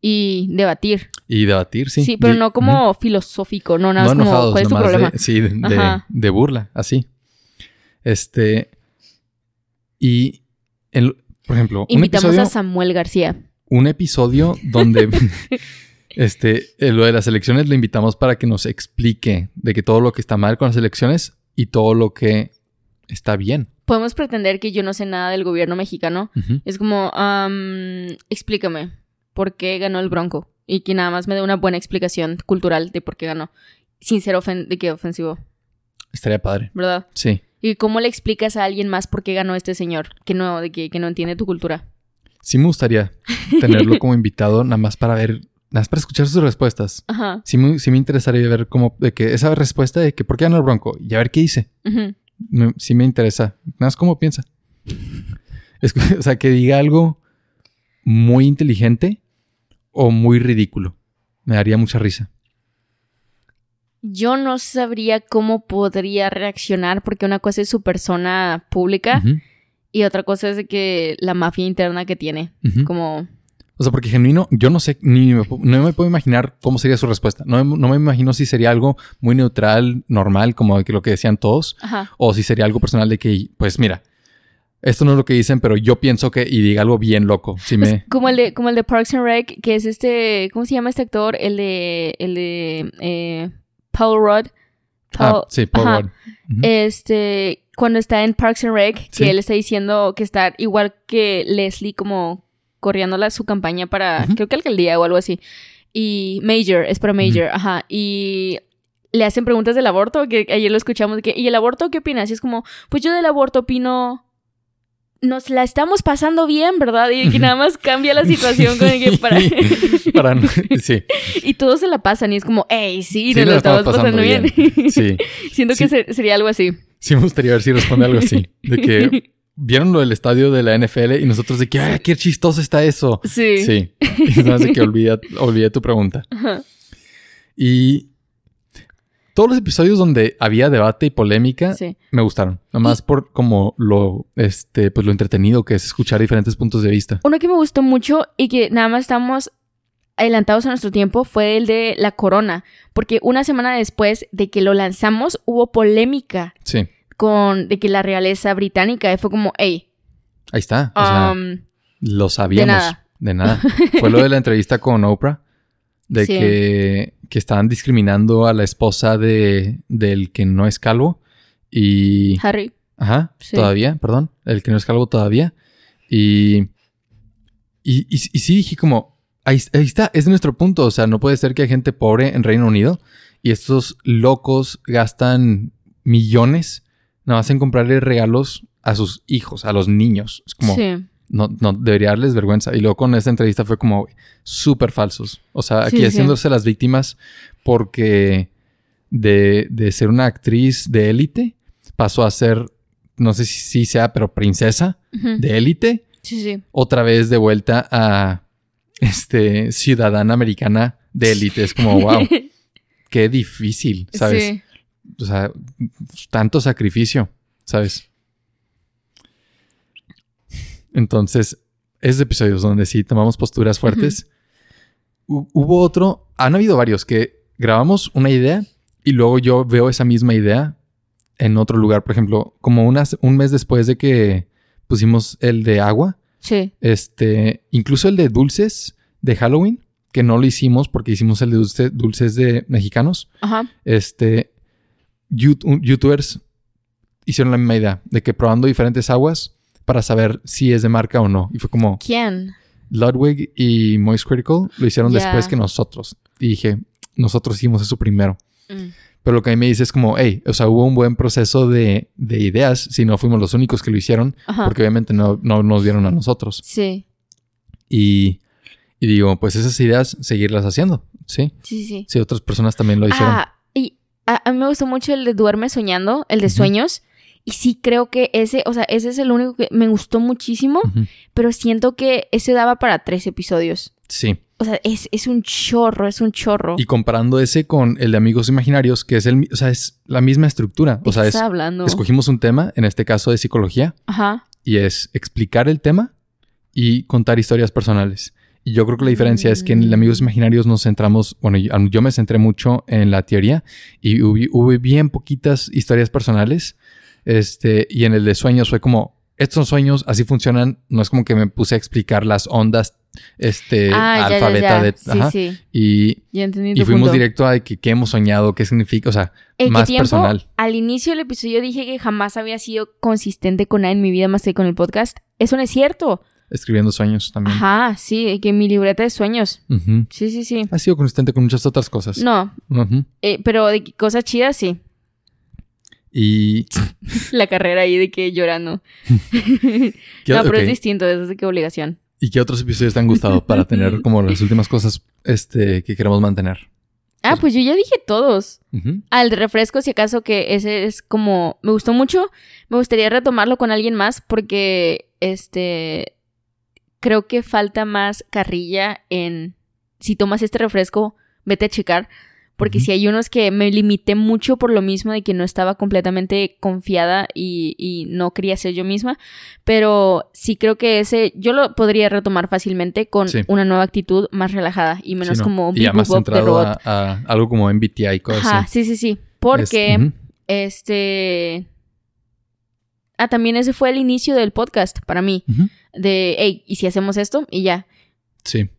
y debatir. Y debatir, sí. Sí, pero no como filosófico, no nada más como cuál es tu problema. De, sí, de, burla, así. Este. Y, por ejemplo, invitamos a Samuel García. Un episodio donde este, lo de las elecciones le invitamos para que nos explique de que todo lo que está mal con las elecciones y todo lo que está bien podemos pretender que yo no sé nada del gobierno mexicano. Es como, explícame, ¿por qué ganó el Bronco? Y que nada más me dé una buena explicación cultural de por qué ganó. Sin ser de qué ofensivo. Estaría padre. ¿Verdad? Sí. ¿Y cómo le explicas a alguien más por qué ganó este señor que no, de que, que no entiende tu cultura? Sí me gustaría tenerlo como invitado, nada más para ver, nada más para escuchar sus respuestas. Ajá. Sí me, sí me interesaría ver cómo, de que esa respuesta de que por qué ganó el Bronco y a ver qué dice. Sí me interesa. Nada más cómo piensa. o sea, que diga algo muy inteligente o muy ridículo. Me daría mucha risa. Yo no sabría cómo podría reaccionar porque una cosa es su persona pública y otra cosa es de que la mafia interna que tiene. Como o sea, porque genuino, yo no sé, ni me, no me puedo imaginar cómo sería su respuesta. No, me imagino si sería algo muy neutral, normal, como lo que decían todos, o si sería algo personal de que, pues mira, esto no es lo que dicen, pero yo pienso que, y diga algo bien loco. Si me... como, el de, como el de Parks and Rec, que es este, ¿cómo se llama este actor? El de, el de eh, Paul Rudd. ah, sí, Paul Rudd. Este, cuando está en Parks and Rec, que él está diciendo que está igual que Leslie como corriéndola su campaña para, creo que alcaldía o algo así. Y Major, es para Major, ajá. Y le hacen preguntas del aborto, que ayer lo escuchamos, que, ¿y el aborto qué opinas? Y es como, pues yo del aborto opino nos la estamos pasando bien, ¿verdad? Y que nada más cambia la situación con el que para... para sí. Y todos se la pasan y es como, hey, sí, nos la estamos pasando, bien. Sí. Siento que sería algo así. Sí, me gustaría ver si responde algo así. De que vieron lo del estadio de la NFL y nosotros de que, ¡ay, qué chistoso está eso! Sí. Sí. Y no que olvidé, tu pregunta. Y todos los episodios donde había debate y polémica me gustaron. Nomás por como lo, este, pues lo entretenido que es escuchar diferentes puntos de vista. Uno que me gustó mucho y que nada más estamos adelantados a nuestro tiempo fue el de la corona. Porque una semana después de que lo lanzamos hubo polémica. Sí con de que la realeza británica fue como, hey, Ahí está. O sea, Um, lo sabíamos. de nada. De nada. Fue lo de la entrevista con Oprah. De Sí. que, que estaban discriminando a la esposa de, del que no es calvo. Y. Harry. Ajá, Sí. todavía, perdón. El que no es calvo todavía. Y, y, y, y sí dije como, ahí, ahí está, es nuestro punto. O sea, no puede ser que hay gente pobre en Reino Unido y estos locos gastan millones nada más en comprarle regalos a sus hijos, a los niños. Es como, Sí. no, no, debería darles vergüenza. Y luego con esta entrevista fue como súper falsos. O sea, aquí Sí, sí. haciéndose las víctimas porque de, de ser una actriz de élite pasó a ser, no sé si sí sea, pero princesa de élite. Sí, sí. Otra vez de vuelta a este ciudadana americana de élite. Es como, wow, qué difícil, ¿sabes? O sea, tanto sacrificio, ¿sabes? Entonces, esos episodios donde sí tomamos posturas fuertes. Hu- Hubo otro, han habido varios que grabamos una idea y luego yo veo esa misma idea en otro lugar. Por ejemplo, como unas, un mes después de que pusimos el de agua, Sí. este, incluso el de dulces de Halloween, que no lo hicimos porque hicimos el de dulce- dulces de mexicanos Ajá. este, youtubers hicieron la misma idea de que probando diferentes aguas para saber si es de marca o no. Y fue como ¿Quién? Ludwig y Moist Critical lo hicieron después que nosotros. Y dije, nosotros hicimos eso primero. Mm. Pero lo que a mí me dice es como, hey, o sea, hubo un buen proceso de, de ideas, si no fuimos los únicos que lo hicieron, Ajá. porque obviamente no, no nos dieron a nosotros. Sí. Y, y digo, pues esas ideas, seguirlas haciendo, ¿sí? Sí, sí. Si otras personas también lo hicieron. Ah, y a, a mí me gustó mucho el de Duerme Soñando, el de sueños. Y sí creo que ese, o sea, ese es el único que me gustó muchísimo, pero siento que ese daba para tres episodios. Sí. O sea, es, es un chorro, es un chorro. Y comparando ese con el de Amigos Imaginarios, que es el, o sea, es la misma estructura. ¿De O sea, es, hablando? escogimos un tema, en este caso de psicología, Ajá. y es explicar el tema y contar historias personales. Y yo creo que la diferencia es que en el de Amigos Mm. Imaginarios nos centramos, bueno, yo, yo me centré mucho en la teoría y hubo, hubo bien poquitas historias personales. Este, y en el de sueños fue como, estos son sueños, así funcionan. No es como que me puse a explicar las ondas, este, ah, ya, ya, alfabeta ya. de... Sí, ajá. sí. Y, fuimos punto. directo a que, qué hemos soñado, qué significa, o sea, ¿En qué más tiempo? personal. Al inicio del episodio dije que jamás había sido consistente con nada en mi vida más que con el podcast. Eso no es cierto. Escribiendo sueños también. Ajá, sí, que mi libreta de sueños. Sí, sí, sí. Ha sido consistente con muchas otras cosas. No, eh, pero de cosas chidas, sí. Y... La carrera ahí de que llorando. ¿qué, no, pero es distinto, es de que obligación. ¿Y qué otros episodios te han gustado para tener como las últimas cosas este, que queremos mantener? Ah, pues yo ya dije todos. Ujú. Al de refresco, si acaso que ese es como... Me gustó mucho. Me gustaría retomarlo con alguien más porque, este... Creo que falta más carrilla en... Si tomas este refresco, vete a checar. Porque si hay unos que me limité mucho por lo mismo de que no estaba completamente confiada y, y no quería ser yo misma. Pero sí creo que ese yo lo podría retomar fácilmente con Sí. una nueva actitud más relajada y menos Sí, ¿no? como Y ya más centrado a, a algo como MBTI y cosas Ajá, así. sí, sí, sí. Porque, Es- este... Ah, también ese fue el inicio del podcast para mí. Ujú. De, hey, ¿y si hacemos esto? Y ya. Sí.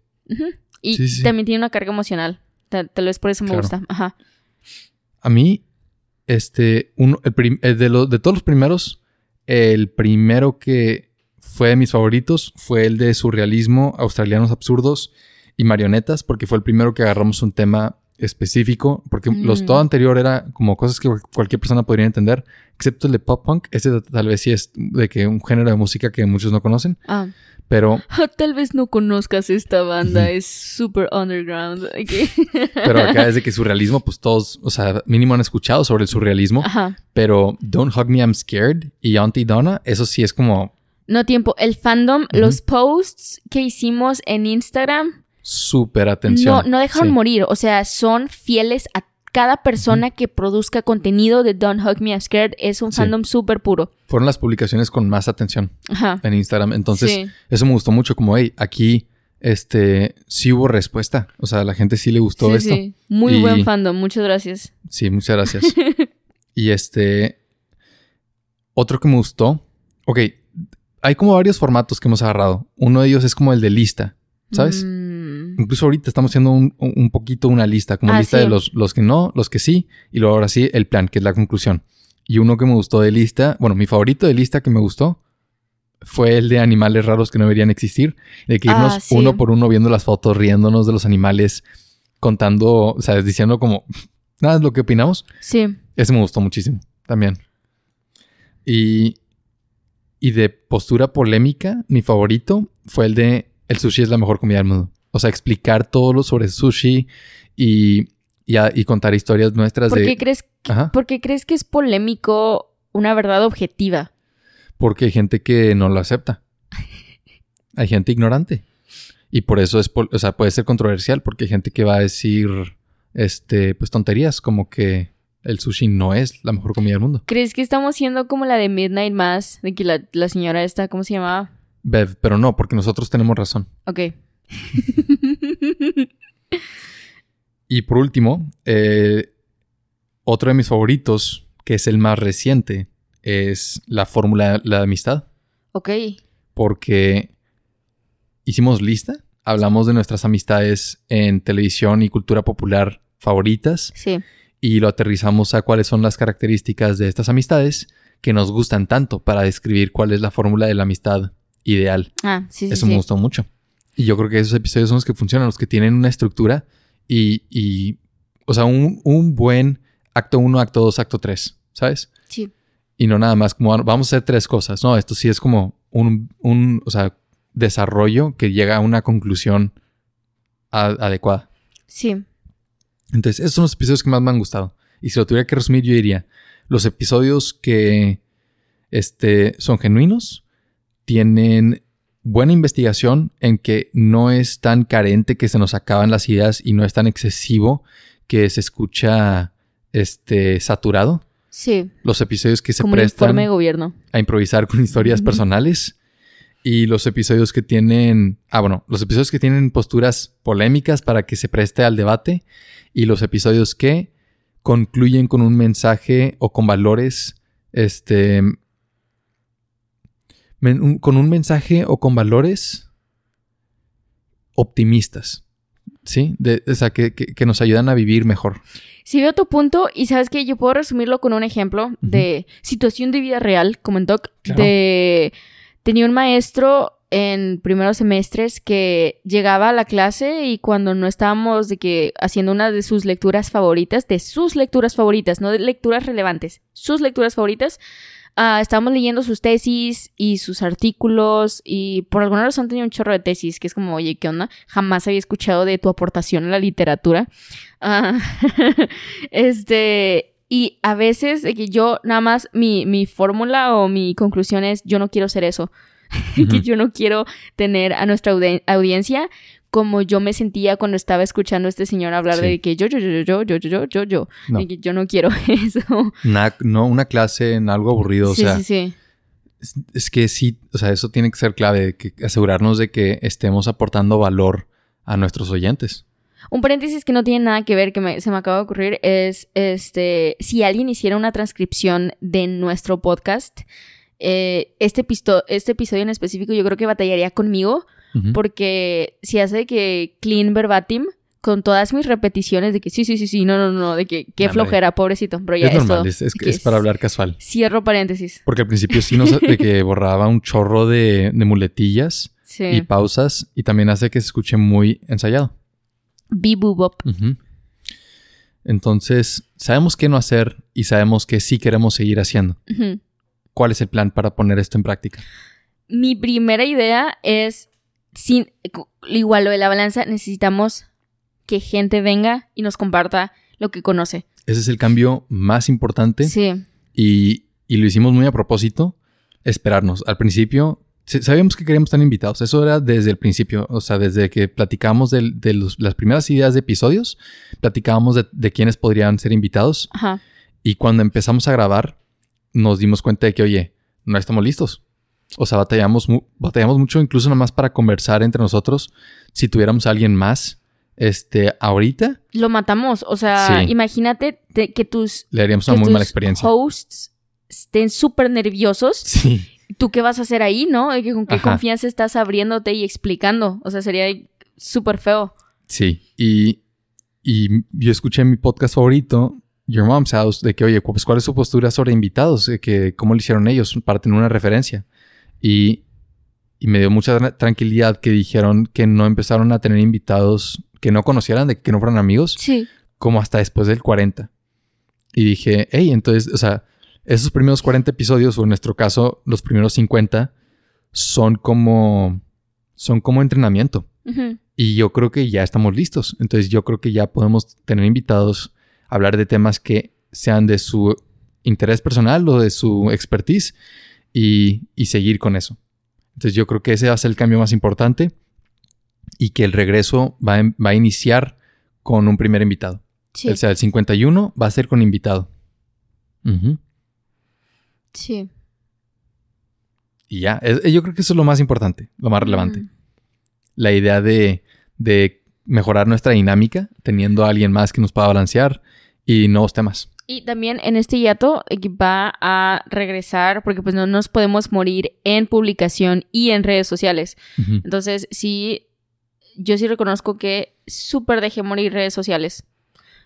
Y Sí, sí. también tiene una carga emocional. Tal, tal vez por eso me Claro. gusta. Ajá. A mí, este, uno, el el de, lo- de todos los primeros, el primero que fue de mis favoritos fue el de surrealismo, australianos absurdos y marionetas, porque fue el primero que agarramos un tema específico, porque los Mm. todo anterior era como cosas que cualquier persona podría entender, excepto el de pop punk. Ese tal vez sí es de que un género de música que muchos no conocen, Ah. pero, Tal vez no conozcas esta banda. es súper underground. Pero acá es de que surrealismo, pues todos, o sea, mínimo han escuchado sobre el surrealismo. Ajá. Pero Don't Hug Me, I'm Scared y Auntie Donna, eso sí es como No tiempo. El fandom, los posts que hicimos en Instagram súper atención. no, no dejaron Sí. morir. O sea, son fieles a cada persona que produzca contenido de Don't Hug Me I'm Scared. Es un Sí. fandom súper puro. Fueron las publicaciones con más atención Ajá. en Instagram. Entonces, Sí. eso me gustó mucho. Como, hey, aquí este, sí hubo respuesta. O sea, a la gente sí le gustó Sí, esto. sí. Muy Y- buen fandom. Muchas gracias. Sí, muchas gracias. y este. Otro que me gustó. Ok. hay como varios formatos que hemos agarrado. Uno de ellos es como el de lista, ¿sabes? Mm, Incluso ahorita estamos haciendo un, un- poquito una lista, como Ah, lista sí. de los, los que no, los que sí, y luego ahora sí el plan, que es la conclusión. Y uno que me gustó de lista, bueno, mi favorito de lista que me gustó fue el de animales raros que no deberían existir, de que Ah, irnos sí. uno por uno viendo las fotos, riéndonos de los animales, contando, o sea, diciendo como, nada, es lo que opinamos. sí. Ese me gustó muchísimo también. Y, y de postura polémica, mi favorito fue el de el sushi es la mejor comida del mundo. O sea, explicar todo lo sobre sushi y, y, a- y contar historias nuestras ¿Por de... qué, crees, Ajá. ¿Por qué crees que es polémico una verdad objetiva? Porque hay gente que no lo acepta. Hay gente ignorante. Y por eso es, pol- o sea, puede ser controversial porque hay gente que va a decir, este, pues tonterías como que el sushi no es la mejor comida del mundo. ¿Crees que estamos siendo como la de Midnight Mass? De que la, la señora esta, ¿cómo se llamaba? Bev, pero no, porque nosotros tenemos razón. Ok. Y por último, eh, otro de mis favoritos, que es el más reciente, es la fórmula de la amistad. ok. Porque hicimos lista, hablamos de nuestras amistades en televisión y cultura popular favoritas Sí. y lo aterrizamos a cuáles son las características de estas amistades que nos gustan tanto para describir cuál es la fórmula de la amistad ideal. Ah, sí, sí, Eso sí. me gustó mucho. Y yo creo que esos episodios son los que funcionan, los que tienen una estructura y, y o sea, un, un buen acto 1, acto 2, acto 3, ¿sabes? Sí. Y no nada más como "Ah, vamos a hacer tres cosas. No, esto sí es como un, un o sea, desarrollo que llega a una conclusión a- adecuada. Sí. Entonces, esos son los episodios que más me han gustado. Y si lo tuviera que resumir, yo diría, los episodios que este, son genuinos, tienen buena investigación en que no es tan carente que se nos acaban las ideas y no es tan excesivo que se escucha este, saturado. Sí. Los episodios que se como un prestan informe de gobierno. a improvisar con historias personales. Y los episodios que tienen. Ah, bueno, los episodios que tienen posturas polémicas para que se preste al debate. Y los episodios que concluyen con un mensaje o con valores. Este. Un- con un mensaje o con valores optimistas. ¿Sí? De- o sea, que, que- que nos ayudan a vivir mejor. Sí veo tu punto y sabes que yo puedo resumirlo con un ejemplo de situación de vida real, como en Doc, Claro. de tenía un maestro en primeros semestres que llegaba a la clase y cuando no estábamos de que haciendo una de sus lecturas favoritas, de sus lecturas favoritas, no de lecturas relevantes, sus lecturas favoritas, ah, estábamos leyendo sus tesis y sus artículos y por alguna razón tenía un chorro de tesis que es como, oye, ¿qué onda? Jamás había escuchado de tu aportación a la literatura. Ah, este, y a veces que yo nada más mi, mi fórmula o mi conclusión es yo no quiero ser eso. que yo no quiero tener a nuestra audi- audiencia como yo me sentía cuando estaba escuchando a este señor hablar Sí. de que yo, yo, yo, yo, yo, yo, yo, yo, yo, yo. No. De que yo no quiero eso. Una- no una clase en algo aburrido. o sí, sea, sí, sí. Es, es que sí, o sea, eso tiene que ser clave, que asegurarnos de que estemos aportando valor a nuestros oyentes. Un paréntesis que no tiene nada que ver, que me- se me acaba de ocurrir, es este si alguien hiciera una transcripción de nuestro podcast, eh, este, este episodio en específico yo creo que batallaría conmigo, Porque si hace que clean verbatim, con todas mis repeticiones de que sí, sí, sí, sí, no, no, no, de que qué flojera, pobrecito, pero ya es es, normal, todo. es, es- Que es para hablar casual. Cierro paréntesis. Porque al principio sí nos de que borraba un chorro de, de muletillas Sí. y pausas y también hace que se escuche muy ensayado. Ujú. Entonces, sabemos qué no hacer y sabemos que sí queremos seguir haciendo. ¿Cuál es el plan para poner esto en práctica? Mi primera idea es, sin, igual lo de la balanza, necesitamos que gente venga y nos comparta lo que conoce. Ese es el cambio más importante. Sí, Y, y lo hicimos muy a propósito, esperarnos. Al principio, sabíamos que queríamos estar invitados. Eso era desde el principio. O sea, desde que platicábamos de, los- las primeras ideas de episodios, platicábamos de, de quiénes podrían ser invitados. ajá. Y cuando empezamos a grabar, nos dimos cuenta de que, oye, no estamos listos. O sea, batallamos, mu- batallamos mucho, incluso nomás para conversar entre nosotros. Si tuviéramos a alguien más, este, ahorita, Lo matamos. O sea, Sí. imagínate te- que tus, le haríamos una muy tus mala experiencia. hosts estén súper nerviosos Sí. ¿tú qué vas a hacer ahí, no? ¿Con qué confianza estás abriéndote y explicando? O sea, sería súper feo. Sí, y, y yo escuché mi podcast favorito, Your Mom's House, de que, oye, pues, ¿cuál es su postura sobre invitados? De que, ¿Cómo lo hicieron ellos? Para tener una referencia. Y, y me dio mucha tranquilidad que dijeron que no empezaron a tener invitados que no conocieran, de que no fueran amigos. Sí. Como hasta después del 40. Y dije, hey, entonces, o sea, esos primeros 40 episodios, o en nuestro caso, los primeros 50, son como, son como entrenamiento. Y yo creo que ya estamos listos. Entonces yo creo que ya podemos tener invitados, hablar de temas que sean de su interés personal o de su expertise y, seguir con eso. Entonces yo creo que ese va a ser el cambio más importante y que el regreso va, a iniciar con un primer invitado. O sea, el 51 va a ser con invitado. Sí. Y ya, yo creo que eso es lo más importante, lo más relevante. La idea de, mejorar nuestra dinámica, teniendo a alguien más que nos pueda balancear y nuevos temas. Y también en este hiato eh, va a regresar, porque pues no nos podemos morir en publicación y en redes sociales. Entonces, sí, yo sí reconozco que súper dejé morir redes sociales.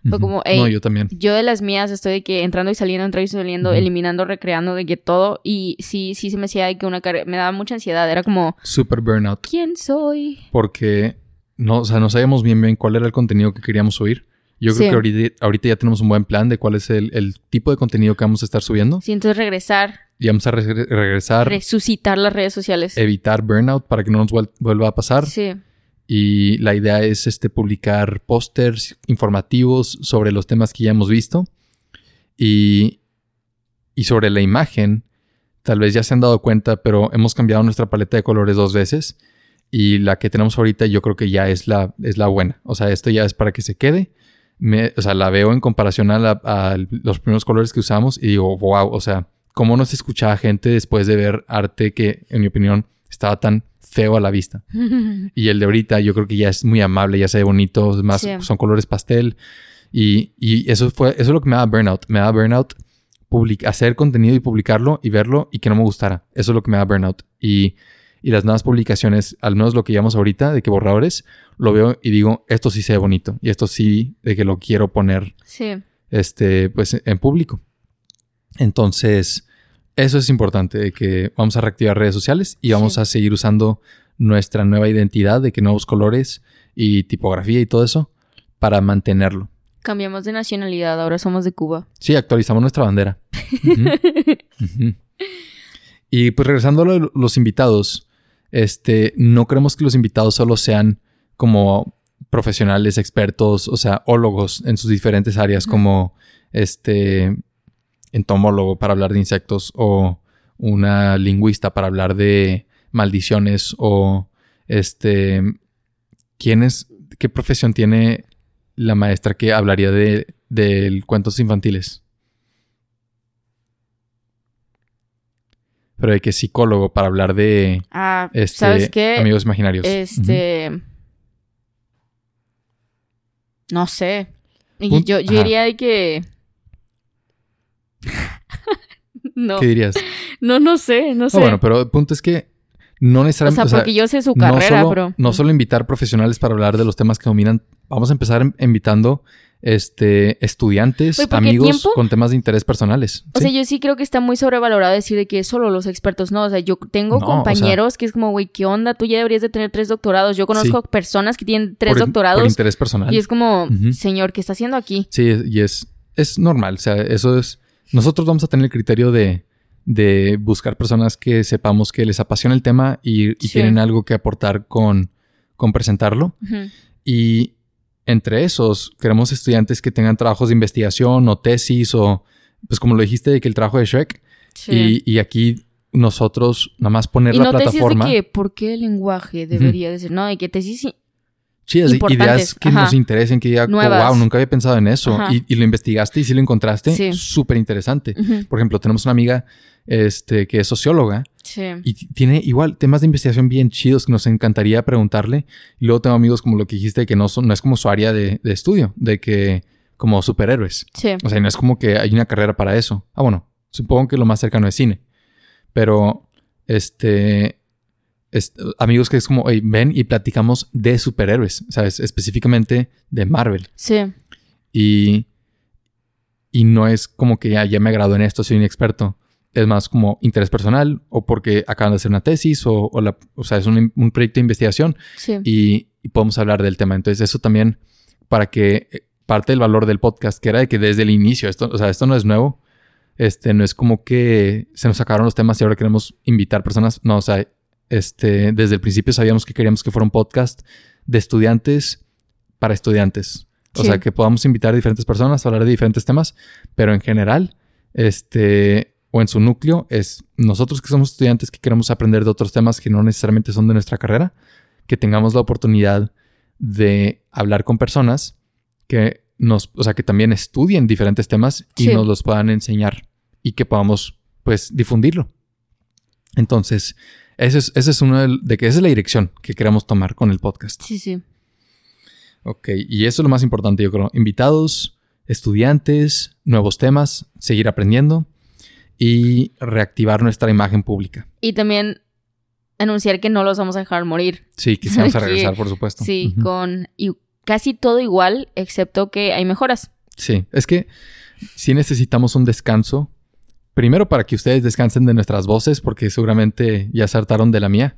Fue como, no, yo también. Yo de las mías estoy de que entrando y saliendo, entrando y saliendo, eliminando, recreando, de que todo. Y sí, sí se me hacía de que una me daba mucha ansiedad. Era como. Super burnout. ¿Quién soy? Porque no, o sea, no sabíamos bien bien cuál era el contenido que queríamos subir. Yo creo que ahorita, ahorita, ya tenemos un buen plan de cuál es el, tipo de contenido que vamos a estar subiendo. Sí, entonces regresar. Y vamos a regresar. Resucitar las redes sociales. Evitar burnout para que no nos vuelva a pasar. Sí. Y la idea es este, publicar pósters informativos sobre los temas que ya hemos visto. Y, y sobre la imagen, tal vez ya se han dado cuenta, pero hemos cambiado nuestra paleta de colores dos veces. Y la que tenemos ahorita yo creo que ya es la, es la buena. O sea, esto ya es para que se quede. O sea, la veo en comparación a, a, los primeros colores que usamos y digo, wow, o sea, ¿cómo no se escuchaba gente después de ver arte que, en mi opinión, estaba tan feo a la vista. y el de ahorita yo creo que ya es muy amable, ya se ve bonito, más son colores pastel. Y, eso fue, eso es lo que me da burnout. Me da burnout hacer contenido y publicarlo y verlo y que no me gustara. Eso es lo que me da burnout. Y, las nuevas publicaciones, al menos lo que llamamos ahorita, de que borradores, lo veo y digo, esto sí se ve bonito. Y esto sí, de que lo quiero poner este, pues, en público. Entonces, eso es importante, de que vamos a reactivar redes sociales y vamos a seguir usando nuestra nueva identidad, de que nuevos colores y tipografía y todo eso, para mantenerlo. Cambiamos de nacionalidad, ahora somos de Cuba. Sí, actualizamos nuestra bandera. Y pues regresando a los invitados, este, no creemos que los invitados solo sean como profesionales, expertos, o sea, ólogos en sus diferentes áreas, como este, entomólogo para hablar de insectos o una lingüista para hablar de maldiciones o este quién es qué profesión tiene la maestra que hablaría de, de cuentos infantiles pero hay que psicólogo para hablar de ah, este, amigos imaginarios este no sé yo, yo diría de que no. ¿Qué dirías? No, no sé, no sé. bueno, pero el punto es que no necesariamente. O sea, porque yo sé su carrera, no pero. No solo invitar profesionales para hablar de los temas que dominan. Vamos a empezar invitando este, estudiantes, amigos con temas de interés personales. O sea, yo sí creo que está muy sobrevalorado decir de que solo los expertos, no, o sea, yo tengo compañeros que es como, güey, ¿qué onda? Tú ya deberías de tener tres doctorados. Yo conozco personas que tienen tres doctorados. Por interés personal. Y es como, señor, ¿qué está haciendo aquí? Sí, y es, es normal, o sea, eso es nosotros vamos a tener el criterio de, buscar personas que sepamos que les apasiona el tema y, tienen algo que aportar con, con presentarlo. Y entre esos, queremos estudiantes que tengan trabajos de investigación o tesis o, pues como lo dijiste, de que el trabajo de Shrek. Y, aquí nosotros nada más poner la plataforma. Tesis de que, ¿por qué el lenguaje debería de ser? No, de que tesis chidas, ideas que nos interesen, que diga, oh, wow, nunca había pensado en eso. Y, lo investigaste y si lo encontraste, súper interesante. Por ejemplo, tenemos una amiga este, que es socióloga y tiene igual temas de investigación bien chidos que nos encantaría preguntarle. Y luego tengo amigos como lo que dijiste, que no, son, no es como su área de, estudio, de que como superhéroes. O sea, no es como que hay una carrera para eso. Ah, bueno, supongo que lo más cercano es cine. Pero este, amigos que es como, ven y platicamos de superhéroes, ¿sabes? Específicamente de Marvel. Sí. Y, y no es como que ya, ya me gradué en esto, soy un experto. Es más como interés personal o porque acaban de hacer una tesis o, o, la, o sea, es un, un, proyecto de investigación sí. y, y podemos hablar del tema. Entonces eso también para que eh, parte del valor del podcast, que era de que desde el inicio, esto, o sea, esto no es nuevo, este, no es como que se nos sacaron los temas y ahora queremos invitar personas, no, o sea, este, desde el principio sabíamos que queríamos que fuera un podcast de estudiantes para estudiantes. O Sí. sea, que podamos invitar a diferentes personas a hablar de diferentes temas, pero en general, este, o en su núcleo, es nosotros que somos estudiantes que queremos aprender de otros temas que no necesariamente son de nuestra carrera, que tengamos la oportunidad de hablar con personas que nos, o sea, que también estudien diferentes temas y Sí. nos los puedan enseñar y que podamos, pues, difundirlo. Entonces, ese es, ese es uno del- de, que esa es la dirección que queremos tomar con el podcast. Sí, sí. Ok, y eso es lo más importante, yo creo. Invitados, estudiantes, nuevos temas, seguir aprendiendo y reactivar nuestra imagen pública. Y también anunciar que no los vamos a dejar morir. Sí, Que- regresar, por supuesto. Sí, con y casi todo igual, excepto que hay mejoras. Sí, es que sí necesitamos un descanso. Primero para que ustedes descansen de nuestras voces, porque seguramente ya se hartaron de la mía.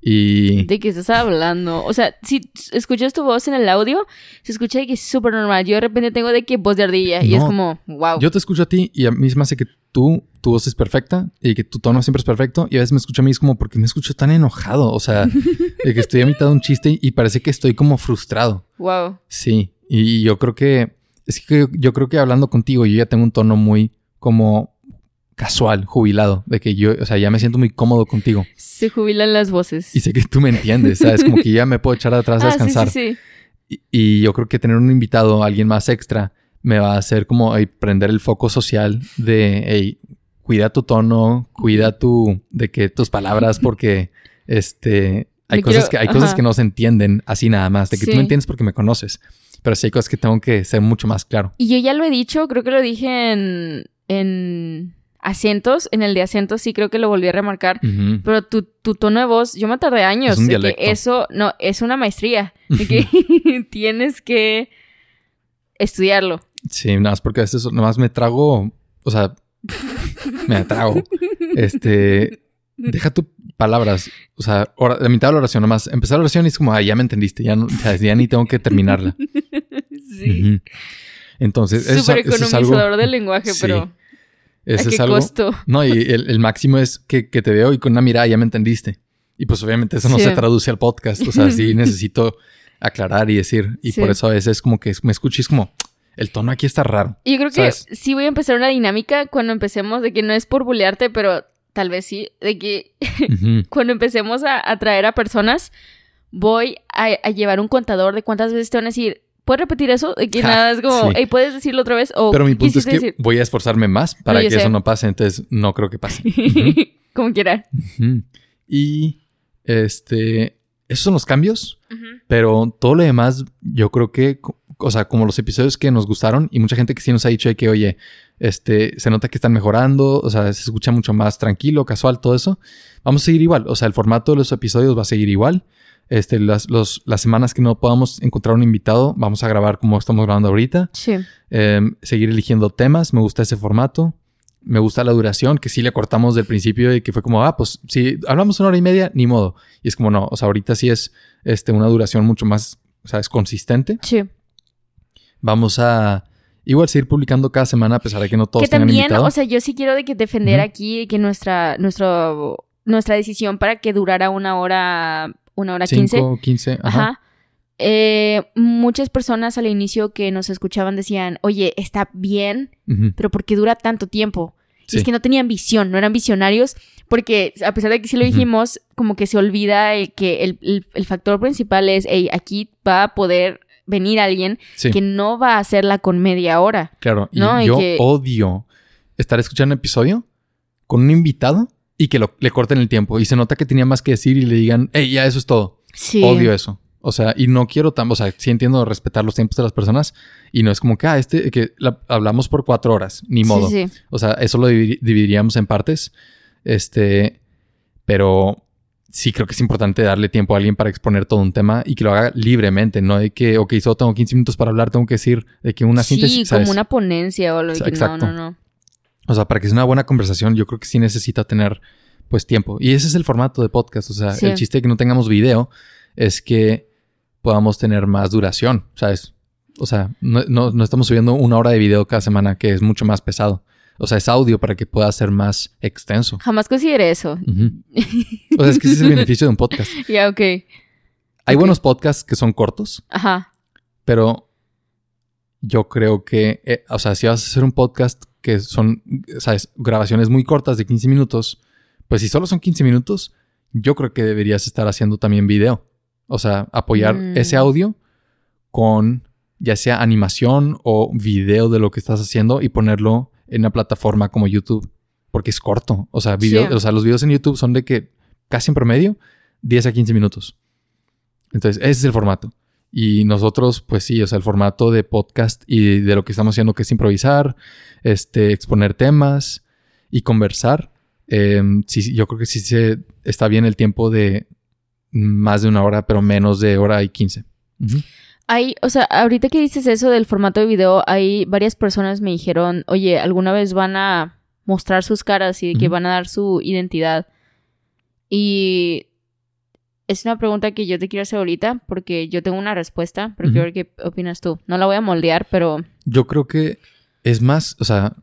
Y ¿De qué estás hablando? O sea, si escuchas tu voz en el audio, se escucha de que es súper normal. Yo de repente tengo de que voz de ardilla y es como, wow. yo te escucho a ti y a mí se me hace que tú, tu voz es perfecta y que tu tono siempre es perfecto. Y a veces me escucho a mí es como porque me escucho tan enojado. O sea, de que estoy a mitad de un chiste y parece que estoy como frustrado. Wow. Sí, y yo creo que es que yo creo que hablando contigo yo ya tengo un tono muy como casual, jubilado, de que yo, o sea, ya me siento muy cómodo contigo Se jubilan las voces. y sé que tú me entiendes, ¿sabes? Como que ya me puedo echar atrás a ah, descansar. sí, sí. Y, y yo creo que tener un invitado, alguien más extra, me va a hacer como prender el foco social de, hey, cuida tu tono, cuida tu, de que tus palabras, porque este, hay Me cosas quiero- que, hay cosas que no se entienden así nada más, de que tú me entiendes porque me conoces, pero sí hay cosas que tengo que ser mucho más claro. Y yo ya lo he dicho, creo que lo dije en, en acentos, en el de acentos sí creo que lo volví a remarcar. Pero tu, tu tono de voz, yo me tardé años. Es un de que eso, no, es una maestría. De que tienes que estudiarlo. Sí, nada más porque a veces nada más me trago, o sea, me trago. Este, deja tu palabras, o sea, ora- la mitad de la oración, nomás empezar la oración y es como, ah, ya me entendiste, ya, no, ya, ya ni tengo que terminarla. Sí. Ujú. Entonces, eso, Súper eso es economizador algo. del lenguaje, Sí. pero ¿a Eso qué es algo. costo? No, y el, el máximo es que, que te veo y con una mirada ya me entendiste. Y pues obviamente eso no Sí. se traduce al podcast. O sea, sí necesito aclarar y decir. Y Sí. por eso a veces como que me escucho y es como, el tono aquí está raro. Y yo creo que sí voy a empezar una dinámica cuando empecemos, de que no es por bulearte, pero tal vez sí, de que cuando empecemos a, a traer a personas, voy a, a llevar un contador de cuántas veces te van a decir, ¿puedes repetir eso? Ja, nada es como, sí. hey, ¿puedes decirlo otra vez? O, Pero mi ¿qué punto es que decir? voy a esforzarme más para No, que sé. eso no pase. Entonces no creo que pase. Como quiera. Y este, esos son los cambios. Pero todo lo demás, yo creo que, o sea, como los episodios que nos gustaron y mucha gente que sí nos ha dicho de que, oye, este, se nota que están mejorando, o sea, se escucha mucho más tranquilo, casual, todo eso. Vamos a seguir igual, o sea, el formato de los episodios va a seguir igual. Este, las, los, las semanas que no podamos encontrar un invitado, vamos a grabar como estamos grabando ahorita. Sí. Eh, seguir eligiendo temas, me gusta ese formato. Me gusta la duración, que sí le cortamos del principio y que fue como, ah, pues si hablamos una hora y media, ni modo. Y es como, no, o sea, ahorita sí es este, una duración mucho más, o sea, es consistente. Sí. Vamos a igual seguir publicando cada semana a pesar de que no todos que también, invitado. o sea, yo sí quiero de que defender aquí que nuestra, nuestro, nuestra decisión para que durara una hora, una hora quince. 5, 15, ajá. Ajá. Eh, muchas personas al inicio que nos escuchaban decían, oye, está bien, pero ¿por qué dura tanto tiempo? Y es que no tenían visión, no eran visionarios, porque a pesar de que sí lo dijimos, como que se olvida eh, que el, el- el factor principal es, hey, aquí va a poder venir alguien Sí, que no va a hacerla con media hora. claro. Y No, y yo que- odio estar escuchando un episodio con un invitado y que lo- le corten el tiempo y se nota que tenía más que decir y le digan, hey, ya eso es todo. Sí. Odio eso. O sea, y no quiero tan, o sea, sí entiendo respetar los tiempos de las personas y no es como que, ah, este, que la- hablamos por cuatro horas, ni Sí, modo. sí. O sea, eso lo divi- dividiríamos en partes. Este, Pero sí creo que es importante darle tiempo a alguien para exponer todo un tema y que lo haga libremente, no de que, ok, solo tengo 15 minutos para hablar, tengo que decir de que una síntesis. Sí, como una ponencia o lo que Exacto. no, no, no. O sea, para que sea una buena conversación, yo creo que sí necesita tener pues tiempo. Y ese es el formato de podcast. O sea, el chiste de que no tengamos video es que podamos tener más duración, ¿sabes? O sea, no, no, estamos subiendo una hora de video cada semana, que es mucho más pesado. O sea, es audio para que pueda ser más extenso. Jamás consideré eso. O sea, es que ese es el beneficio de un podcast. Ya, ok. Hay buenos podcasts que son cortos. Ajá. Pero yo creo que, eh, o sea, si vas a hacer un podcast que son, ¿sabes? Grabaciones muy cortas de 15 minutos, pues si solo son 15 minutos, yo creo que deberías estar haciendo también video. O sea, apoyar mm. ese audio con ya sea animación o video de lo que estás haciendo y ponerlo en una plataforma como YouTube. Porque es corto. O sea, o sea, los videos en YouTube son de que casi en promedio 10 a 15 minutos. Entonces, ese es el formato. Y nosotros, pues sí, o sea, el formato de podcast y de lo que estamos haciendo, que es improvisar, este, exponer temas y conversar. Em, sí, yo creo que sí se, está bien el tiempo de más de una hora, pero menos de hora y quince. Hay, o sea, ahorita que dices eso del formato de video, hay varias personas me dijeron, oye, ¿alguna vez van a mostrar sus caras y que van a dar su identidad? Y es una pregunta que yo te quiero hacer ahorita porque yo tengo una respuesta, pero quiero ver qué opinas tú. No la voy a moldear, pero... Yo creo que es más, o sea,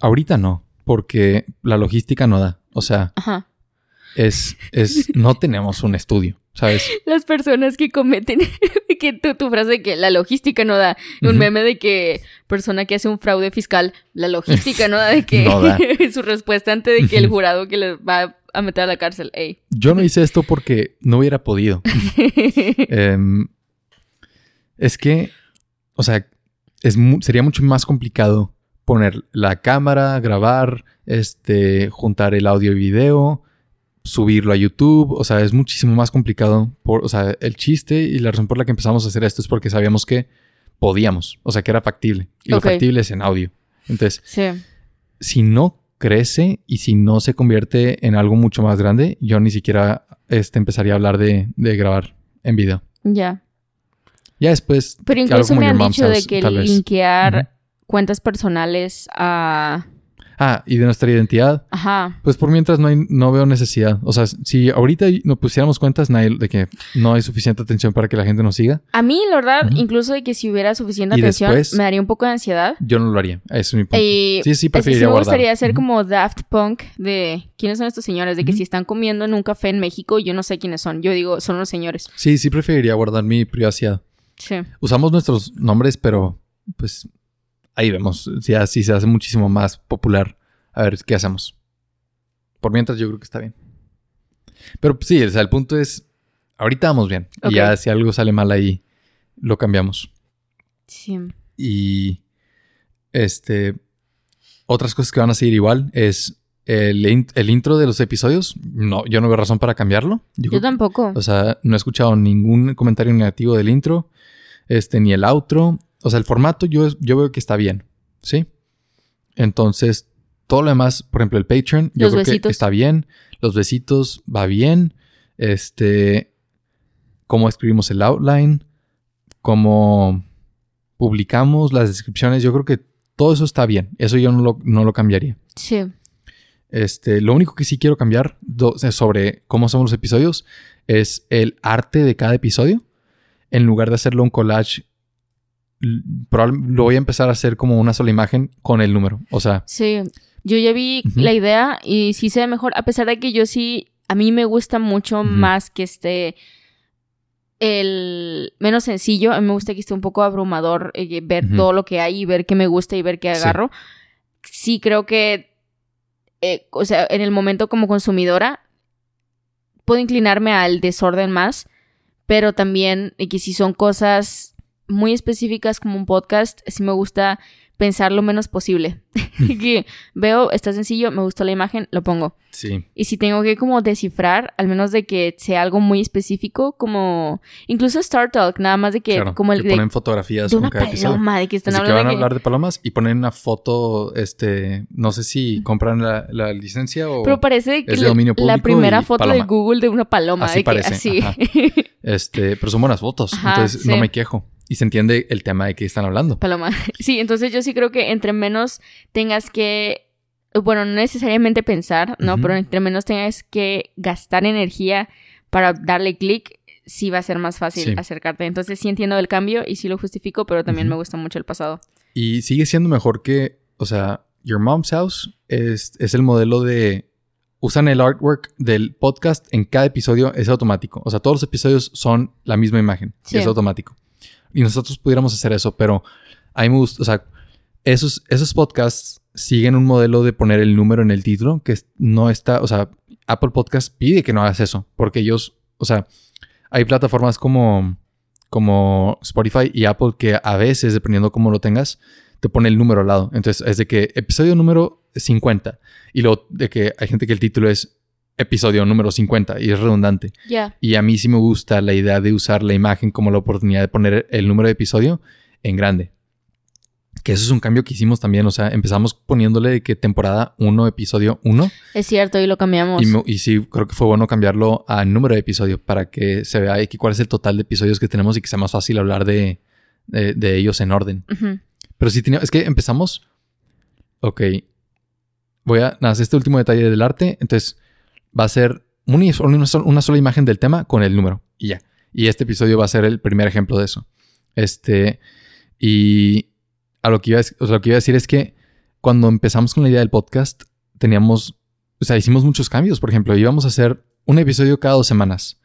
ahorita no, porque la logística no da. O sea, Ajá. es, es, no tenemos un estudio. ¿sabes? Las personas que cometen, que tu, tu frase de que la logística no da, un meme de que persona que hace un fraude fiscal, la logística no da de que su respuesta antes de que el jurado que le va a meter a la cárcel, Ey. Yo no hice esto porque no hubiera podido. Em, es que, o sea, es sería mucho más complicado poner la cámara, grabar, este, juntar el audio y video, subirlo a YouTube, o sea, es muchísimo más complicado. Por, o sea, el chiste y la razón por la que empezamos a hacer esto es porque sabíamos que podíamos, o sea, que era factible. Y lo factible es en audio. Entonces, si no crece y si no se convierte en algo mucho más grande, yo ni siquiera este, empezaría a hablar de, grabar en video. Ya. Ya después. Pero incluso me han dicho de que linkear cuentas personales a Ah, y de nuestra identidad. Ajá. Pues por mientras no, hay, no veo necesidad. O sea, si ahorita nos pusiéramos cuentas de que no hay suficiente atención para que la gente nos siga. A mí, la verdad, incluso de que si hubiera suficiente atención, me daría un poco de ansiedad. Yo no lo haría. Eso es mi punto. sí, sí, preferiría sí me gustaría hacer como Daft Punk de quiénes son estos señores. De que si están comiendo en un café en México, yo no sé quiénes son. Yo digo, son los señores. Sí, sí preferiría guardar mi privacidad. Sí. Usamos nuestros nombres, pero pues ahí vemos. Si así se hace muchísimo más popular. A ver, ¿qué hacemos? Por mientras yo creo que está bien. Pero sí, o sea, el punto es, ahorita vamos bien. Y ya si algo sale mal ahí, lo cambiamos. Sí. Y este, otras cosas que van a seguir igual es el, intro de los episodios. No, yo no veo razón para cambiarlo. Yo, tampoco. O sea, no he escuchado ningún comentario negativo del intro, este, ni el outro. O sea, el formato yo, yo veo que está bien, ¿sí? Entonces, todo lo demás, por ejemplo, el Patreon, yo creo que está bien. Los besitos va bien. Este, cómo escribimos el outline, cómo publicamos las descripciones, yo creo que todo eso está bien. Eso yo no lo, no lo cambiaría. Sí. Este, lo único que sí quiero cambiar sobre cómo somos los episodios es el arte de cada episodio. En lugar de hacerlo un collage, lo voy a empezar a hacer como una sola imagen con el número. O sea. Sí. Yo ya vi la idea y sí se ve mejor, a pesar de que yo sí, a mí me gusta mucho más que esté el menos sencillo, a mí me gusta que esté un poco abrumador eh, ver todo lo que hay y ver qué me gusta y ver qué agarro. Sí, creo que, eh, o sea, en el momento como consumidora, puedo inclinarme al desorden más, pero también que si son cosas muy específicas como un podcast, sí me gusta pensar lo menos posible. que veo, está sencillo, me gustó la imagen, lo pongo. Sí. Y si tengo que como descifrar, al menos de que sea algo muy específico, como incluso Star Talk, nada más de que Claro, como el que de, ponen fotografías de una cada episodio. paloma, de que están Así que hablando van a de que- hablar de palomas y ponen una foto, este, no sé si compran la, la licencia o... Pero parece que es de la- dominio la público primera y foto de paloma. Google de una paloma. Así de que parece, así. Este, pero son buenas fotos, Ajá, entonces sí. no me quejo. Y se entiende el tema de que están hablando. paloma. Sí, entonces yo sí creo que entre menos tengas que, bueno, no necesariamente pensar, ¿no? Pero entre menos tengas que gastar energía para darle clic, sí va a ser más fácil Sí. acercarte. Entonces sí entiendo el cambio y sí lo justifico, pero también me gusta mucho el pasado. Y sigue siendo mejor que, o sea, Your Mom's House es, es el modelo de... Usan el artwork del podcast en cada episodio, es automático. O sea, todos los episodios son la misma imagen. Sí. es automático. Y nosotros pudiéramos hacer eso, pero a mí me gusta, o sea, esos, esos podcasts siguen un modelo de poner el número en el título que no está, o sea, Apple Podcast pide que no hagas eso, porque ellos, o sea, hay plataformas como, como Spotify y Apple que a veces, dependiendo cómo lo tengas, te pone el número al lado. Entonces, es de que episodio número 50 y luego de que hay gente que el título es episodio número 50 y es redundante. Ya. Y a mí sí me gusta la idea de usar la imagen como la oportunidad de poner el número de episodio en grande. Que eso es un cambio que hicimos también. O sea, empezamos poniéndole de que temporada 1, episodio 1. Es cierto, y lo cambiamos. Y, y sí, creo que fue bueno cambiarlo a número de episodio para que se vea que cuál es el total de episodios que tenemos y que sea más fácil hablar de, de- de ellos en orden. Ujú. Pero sí tenía, es que empezamos. Ok. Voy a nada, este último detalle del arte. Entonces, va a ser una, una sola, una sola imagen del tema con el número. Y ya. Y este episodio va a ser el primer ejemplo de eso. Este. Y a lo que iba a, o sea, lo que iba a decir es que cuando empezamos con la idea del podcast, teníamos. O sea, hicimos muchos cambios. Por ejemplo, íbamos a hacer un episodio cada dos semanas.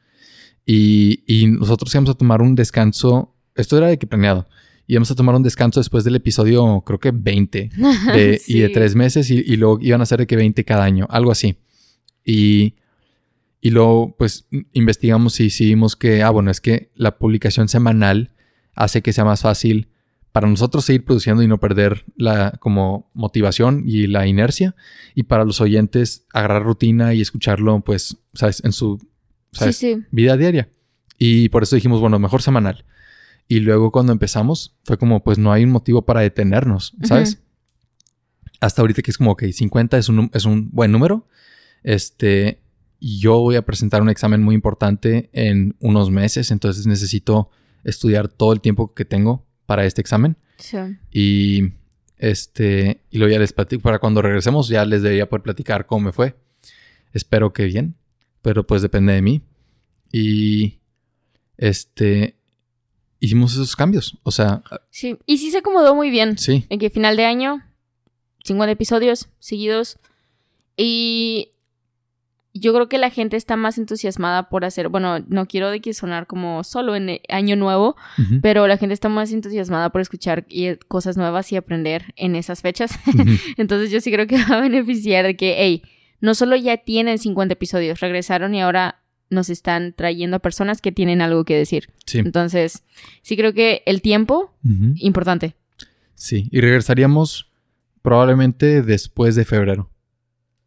Y, y nosotros íbamos a tomar un descanso. Esto era de que planeado. Íbamos a tomar un descanso después del episodio, creo que 20 de- y de tres meses y, y luego iban a ser de que 20 cada año, algo así. Y, y luego pues investigamos y vimos que, ah, bueno, es que la publicación semanal hace que sea más fácil para nosotros seguir produciendo y no perder la como motivación y la inercia y para los oyentes agarrar rutina y escucharlo pues, sabes, en su ¿sabes? Sí, sí. vida diaria. Y por eso dijimos, bueno, mejor semanal. Y luego cuando empezamos fue como, pues no hay un motivo para detenernos, ¿sabes? Hasta ahorita que es como que 50 es un, es un buen número. Este, yo voy a presentar un examen muy importante en unos meses, entonces necesito estudiar todo el tiempo que tengo para este examen. Sí. Y este, y luego ya les platico, para cuando regresemos ya les debería poder platicar cómo me fue. Espero que bien, pero pues depende de mí. Y este, hicimos esos cambios. O sea, Sí. Y sí se acomodó muy bien. sí, En que final de año, 50 episodios seguidos. Y yo creo que la gente está más entusiasmada por hacer, bueno, no quiero de que sonar como solo en el año nuevo, pero la gente está más entusiasmada por escuchar y- cosas nuevas y aprender en esas fechas. Entonces yo sí creo que va a beneficiar de que, hey, no solo ya tienen 50 episodios, regresaron y ahora nos están trayendo a personas que tienen algo que decir. sí, Entonces, sí creo que el tiempo, ujú, importante. sí. Y regresaríamos probablemente después de febrero.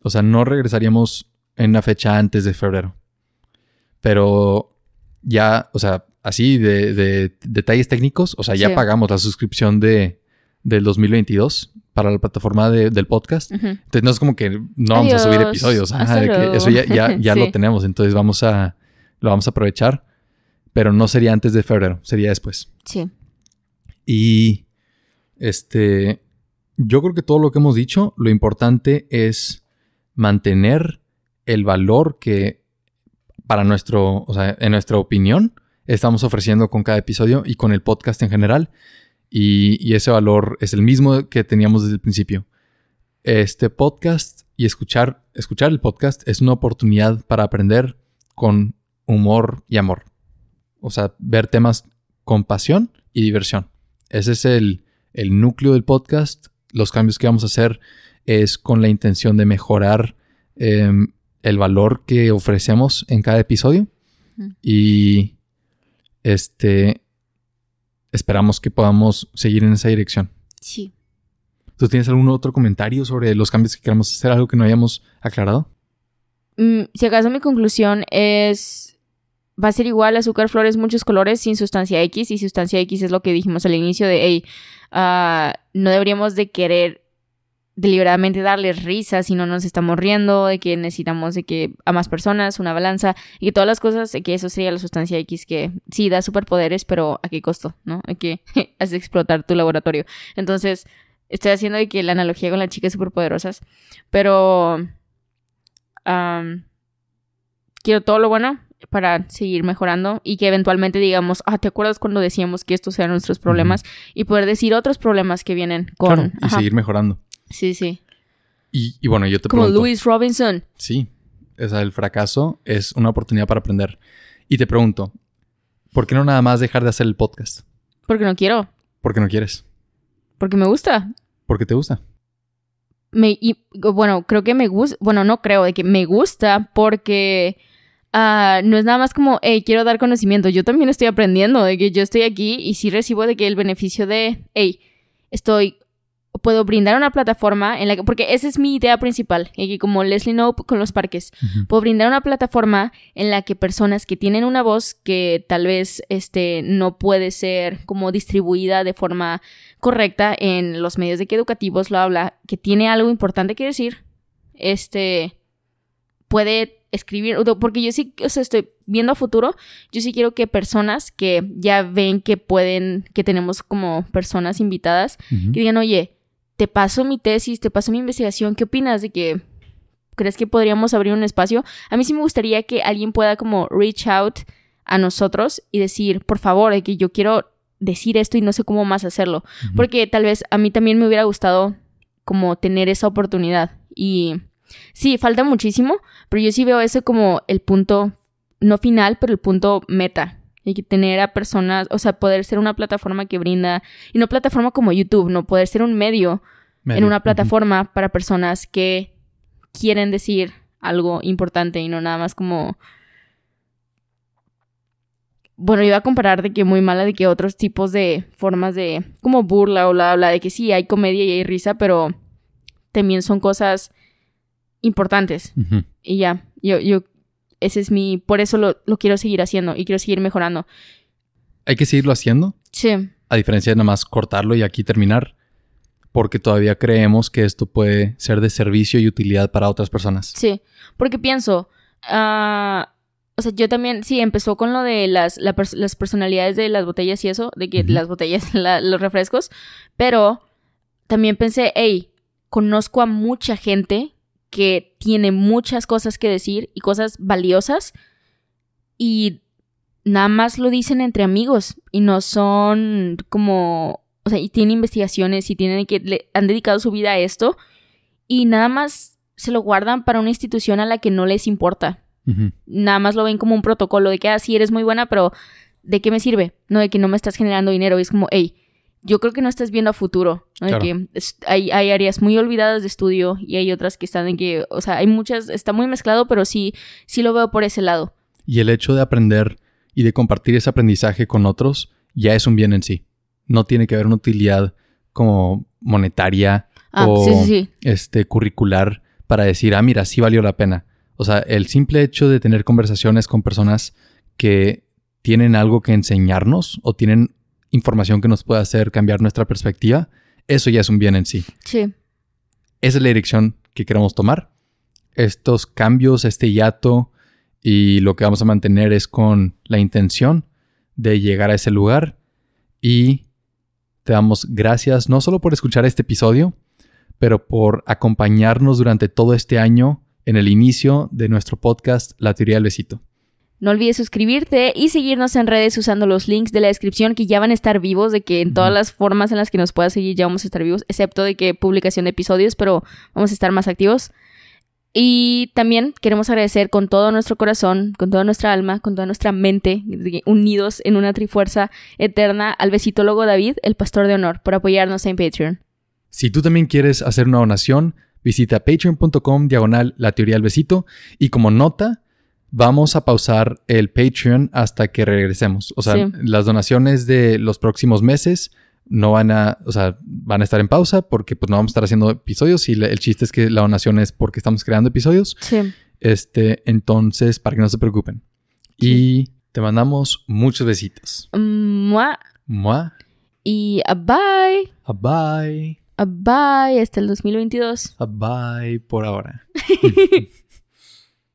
O sea, no regresaríamos en una fecha antes de febrero. Pero ya, o sea, así de, de detalles técnicos, o sea, ya Sí. pagamos la suscripción de, del 2022 para la plataforma de- del podcast. Entonces no es como que no vamos a subir episodios. ajá, Hasta de que luego. eso ya, ya, ya Sí. lo tenemos. Entonces vamos a, lo vamos a aprovechar. Pero no sería antes de febrero, sería después. Sí. Y este, yo creo que todo lo que hemos dicho, lo importante es mantener el valor que para nuestro, o sea, en nuestra opinión, estamos ofreciendo con cada episodio y con el podcast en general. Y, y ese valor es el mismo que teníamos desde el principio. Este podcast y escuchar, escuchar el podcast es una oportunidad para aprender con humor y amor. O sea, ver temas con pasión y diversión. Ese es el, el núcleo del podcast. Los cambios que vamos a hacer es con la intención de mejorar em, el valor que ofrecemos en cada episodio. Y este esperamos que podamos seguir en esa dirección. Sí. ¿Tú tienes algún otro comentario sobre los cambios que queremos hacer? ¿Algo que no hayamos aclarado? Mm, si acaso mi conclusión es, va a ser igual azúcar, flores, muchos colores sin sustancia X y sustancia X es lo que dijimos al inicio de, hey, ah, no deberíamos de querer deliberadamente darles risa si no nos estamos riendo, de que necesitamos de que a más personas, una balanza y todas las cosas, de que eso sería la sustancia X que sí da superpoderes, pero ¿a qué costo? ¿No? Hay que hacer explotar tu laboratorio. Entonces, estoy haciendo de que la analogía con las chicas superpoderosas, pero quiero todo lo bueno para seguir mejorando y que eventualmente digamos, ah, ¿te acuerdas cuando decíamos que estos eran nuestros problemas? Y poder decir otros problemas que vienen con... y seguir mejorando. Sí, sí. Y, bueno, yo te Como pregunto... Como Louis Robinson. Sí. O sea, el fracaso es una oportunidad para aprender. Y te pregunto, ¿por qué no nada más dejar de hacer el podcast? Porque no quiero. ¿Por qué no quieres? Porque me gusta. ¿Por qué te gusta? me, y, bueno, creo que me gusta, bueno, no creo, de que me gusta porque uh, no es nada más como, hey, quiero dar conocimiento, yo también estoy aprendiendo, de que yo estoy aquí y sí recibo de que el beneficio de, hey, estoy puedo brindar una plataforma en la que, porque esa es mi idea principal, y que como Leslie Knope con los parques, puedo brindar una plataforma en la que personas que tienen una voz que tal vez este, no puede ser como distribuida de forma correcta en los medios de que educativos lo habla, que tiene algo importante que decir, este, puede escribir, porque yo sí, o sea, estoy viendo a futuro, yo sí quiero que personas que ya ven que pueden, que tenemos como personas invitadas, que digan, oye, te paso mi tesis, te paso mi investigación, ¿qué opinas de que crees que podríamos abrir un espacio? A mí sí me gustaría que alguien pueda como reach out a nosotros y decir, por favor, de que yo quiero decir esto y no sé cómo más hacerlo, porque tal vez a mí también me hubiera gustado como tener esa oportunidad. Y sí, falta muchísimo, pero yo sí veo ese como el punto no final, pero el punto meta que tener a personas, o sea, poder ser una plataforma que brinda, y no plataforma como YouTube, no poder ser un medio, en una plataforma para personas que quieren decir algo importante y no nada más como... Bueno, iba a comparar de que muy mala de que otros tipos de formas de como burla o bla bla de que sí hay comedia y hay risa, pero también son cosas importantes. Y ya, yo, yo ese es mi, por eso lo, quiero seguir haciendo y quiero seguir mejorando. ¿Hay que seguirlo haciendo? Sí. A diferencia de nada más cortarlo y aquí terminar, porque todavía creemos que esto puede ser de servicio y utilidad para otras personas. Sí, porque pienso, uh, o sea, yo también, sí, empezó con lo de las, las personalidades de las botellas y eso, de que las botellas, los refrescos, pero también pensé, hey, conozco a mucha gente que tiene muchas cosas que decir y cosas valiosas y nada más lo dicen entre amigos y no son como, o sea, y tienen investigaciones y tienen que, le han dedicado su vida a esto y nada más se lo guardan para una institución a la que no les importa. Nada más lo ven como un protocolo de que, ah, sí, eres muy buena, pero ¿de qué me sirve? No, de que no me estás generando dinero. Y es como, hey, yo creo que no estás viendo a futuro. que hay, hay, áreas muy olvidadas de estudio y hay otras que están en que, o sea, hay muchas, está muy mezclado, pero sí, sí lo veo por ese lado. Y el hecho de aprender y de compartir ese aprendizaje con otros ya es un bien en sí. No tiene que haber una utilidad como monetaria ah, o este curricular para decir, ah, mira, sí valió la pena. O sea, el simple hecho de tener conversaciones con personas que tienen algo que enseñarnos o tienen información que nos pueda hacer cambiar nuestra perspectiva, eso ya es un bien en sí. Sí. Esa es la dirección que queremos tomar. Estos cambios, este hiato y lo que vamos a mantener es con la intención de llegar a ese lugar y te damos gracias no solo por escuchar este episodio, pero por acompañarnos durante todo este año en el inicio de nuestro podcast La teoría del besito. No olvides suscribirte y seguirnos en redes usando los links de la descripción que ya van a estar vivos, de que en todas las formas en las que nos puedas seguir ya vamos a estar vivos, excepto de que publicación de episodios, pero vamos a estar más activos. Y también queremos agradecer con todo nuestro corazón, con toda nuestra alma, con toda nuestra mente, unidos en una trifuerza eterna al besitólogo David, el pastor de honor, por apoyarnos en Patreon. Si tú también quieres hacer una donación, visita patreon.com diagonal la teoría del besito y como nota vamos a pausar el Patreon hasta que regresemos. O sea, las donaciones de los próximos meses no van a, o sea, van a estar en pausa porque pues no vamos a estar haciendo episodios y el chiste es que la donación es porque estamos creando episodios. Sí. Este, entonces, para que no se preocupen. Y te mandamos muchos besitos. Mua. Mua. Y a bye. A bye. A bye hasta el 2022. A bye por ahora.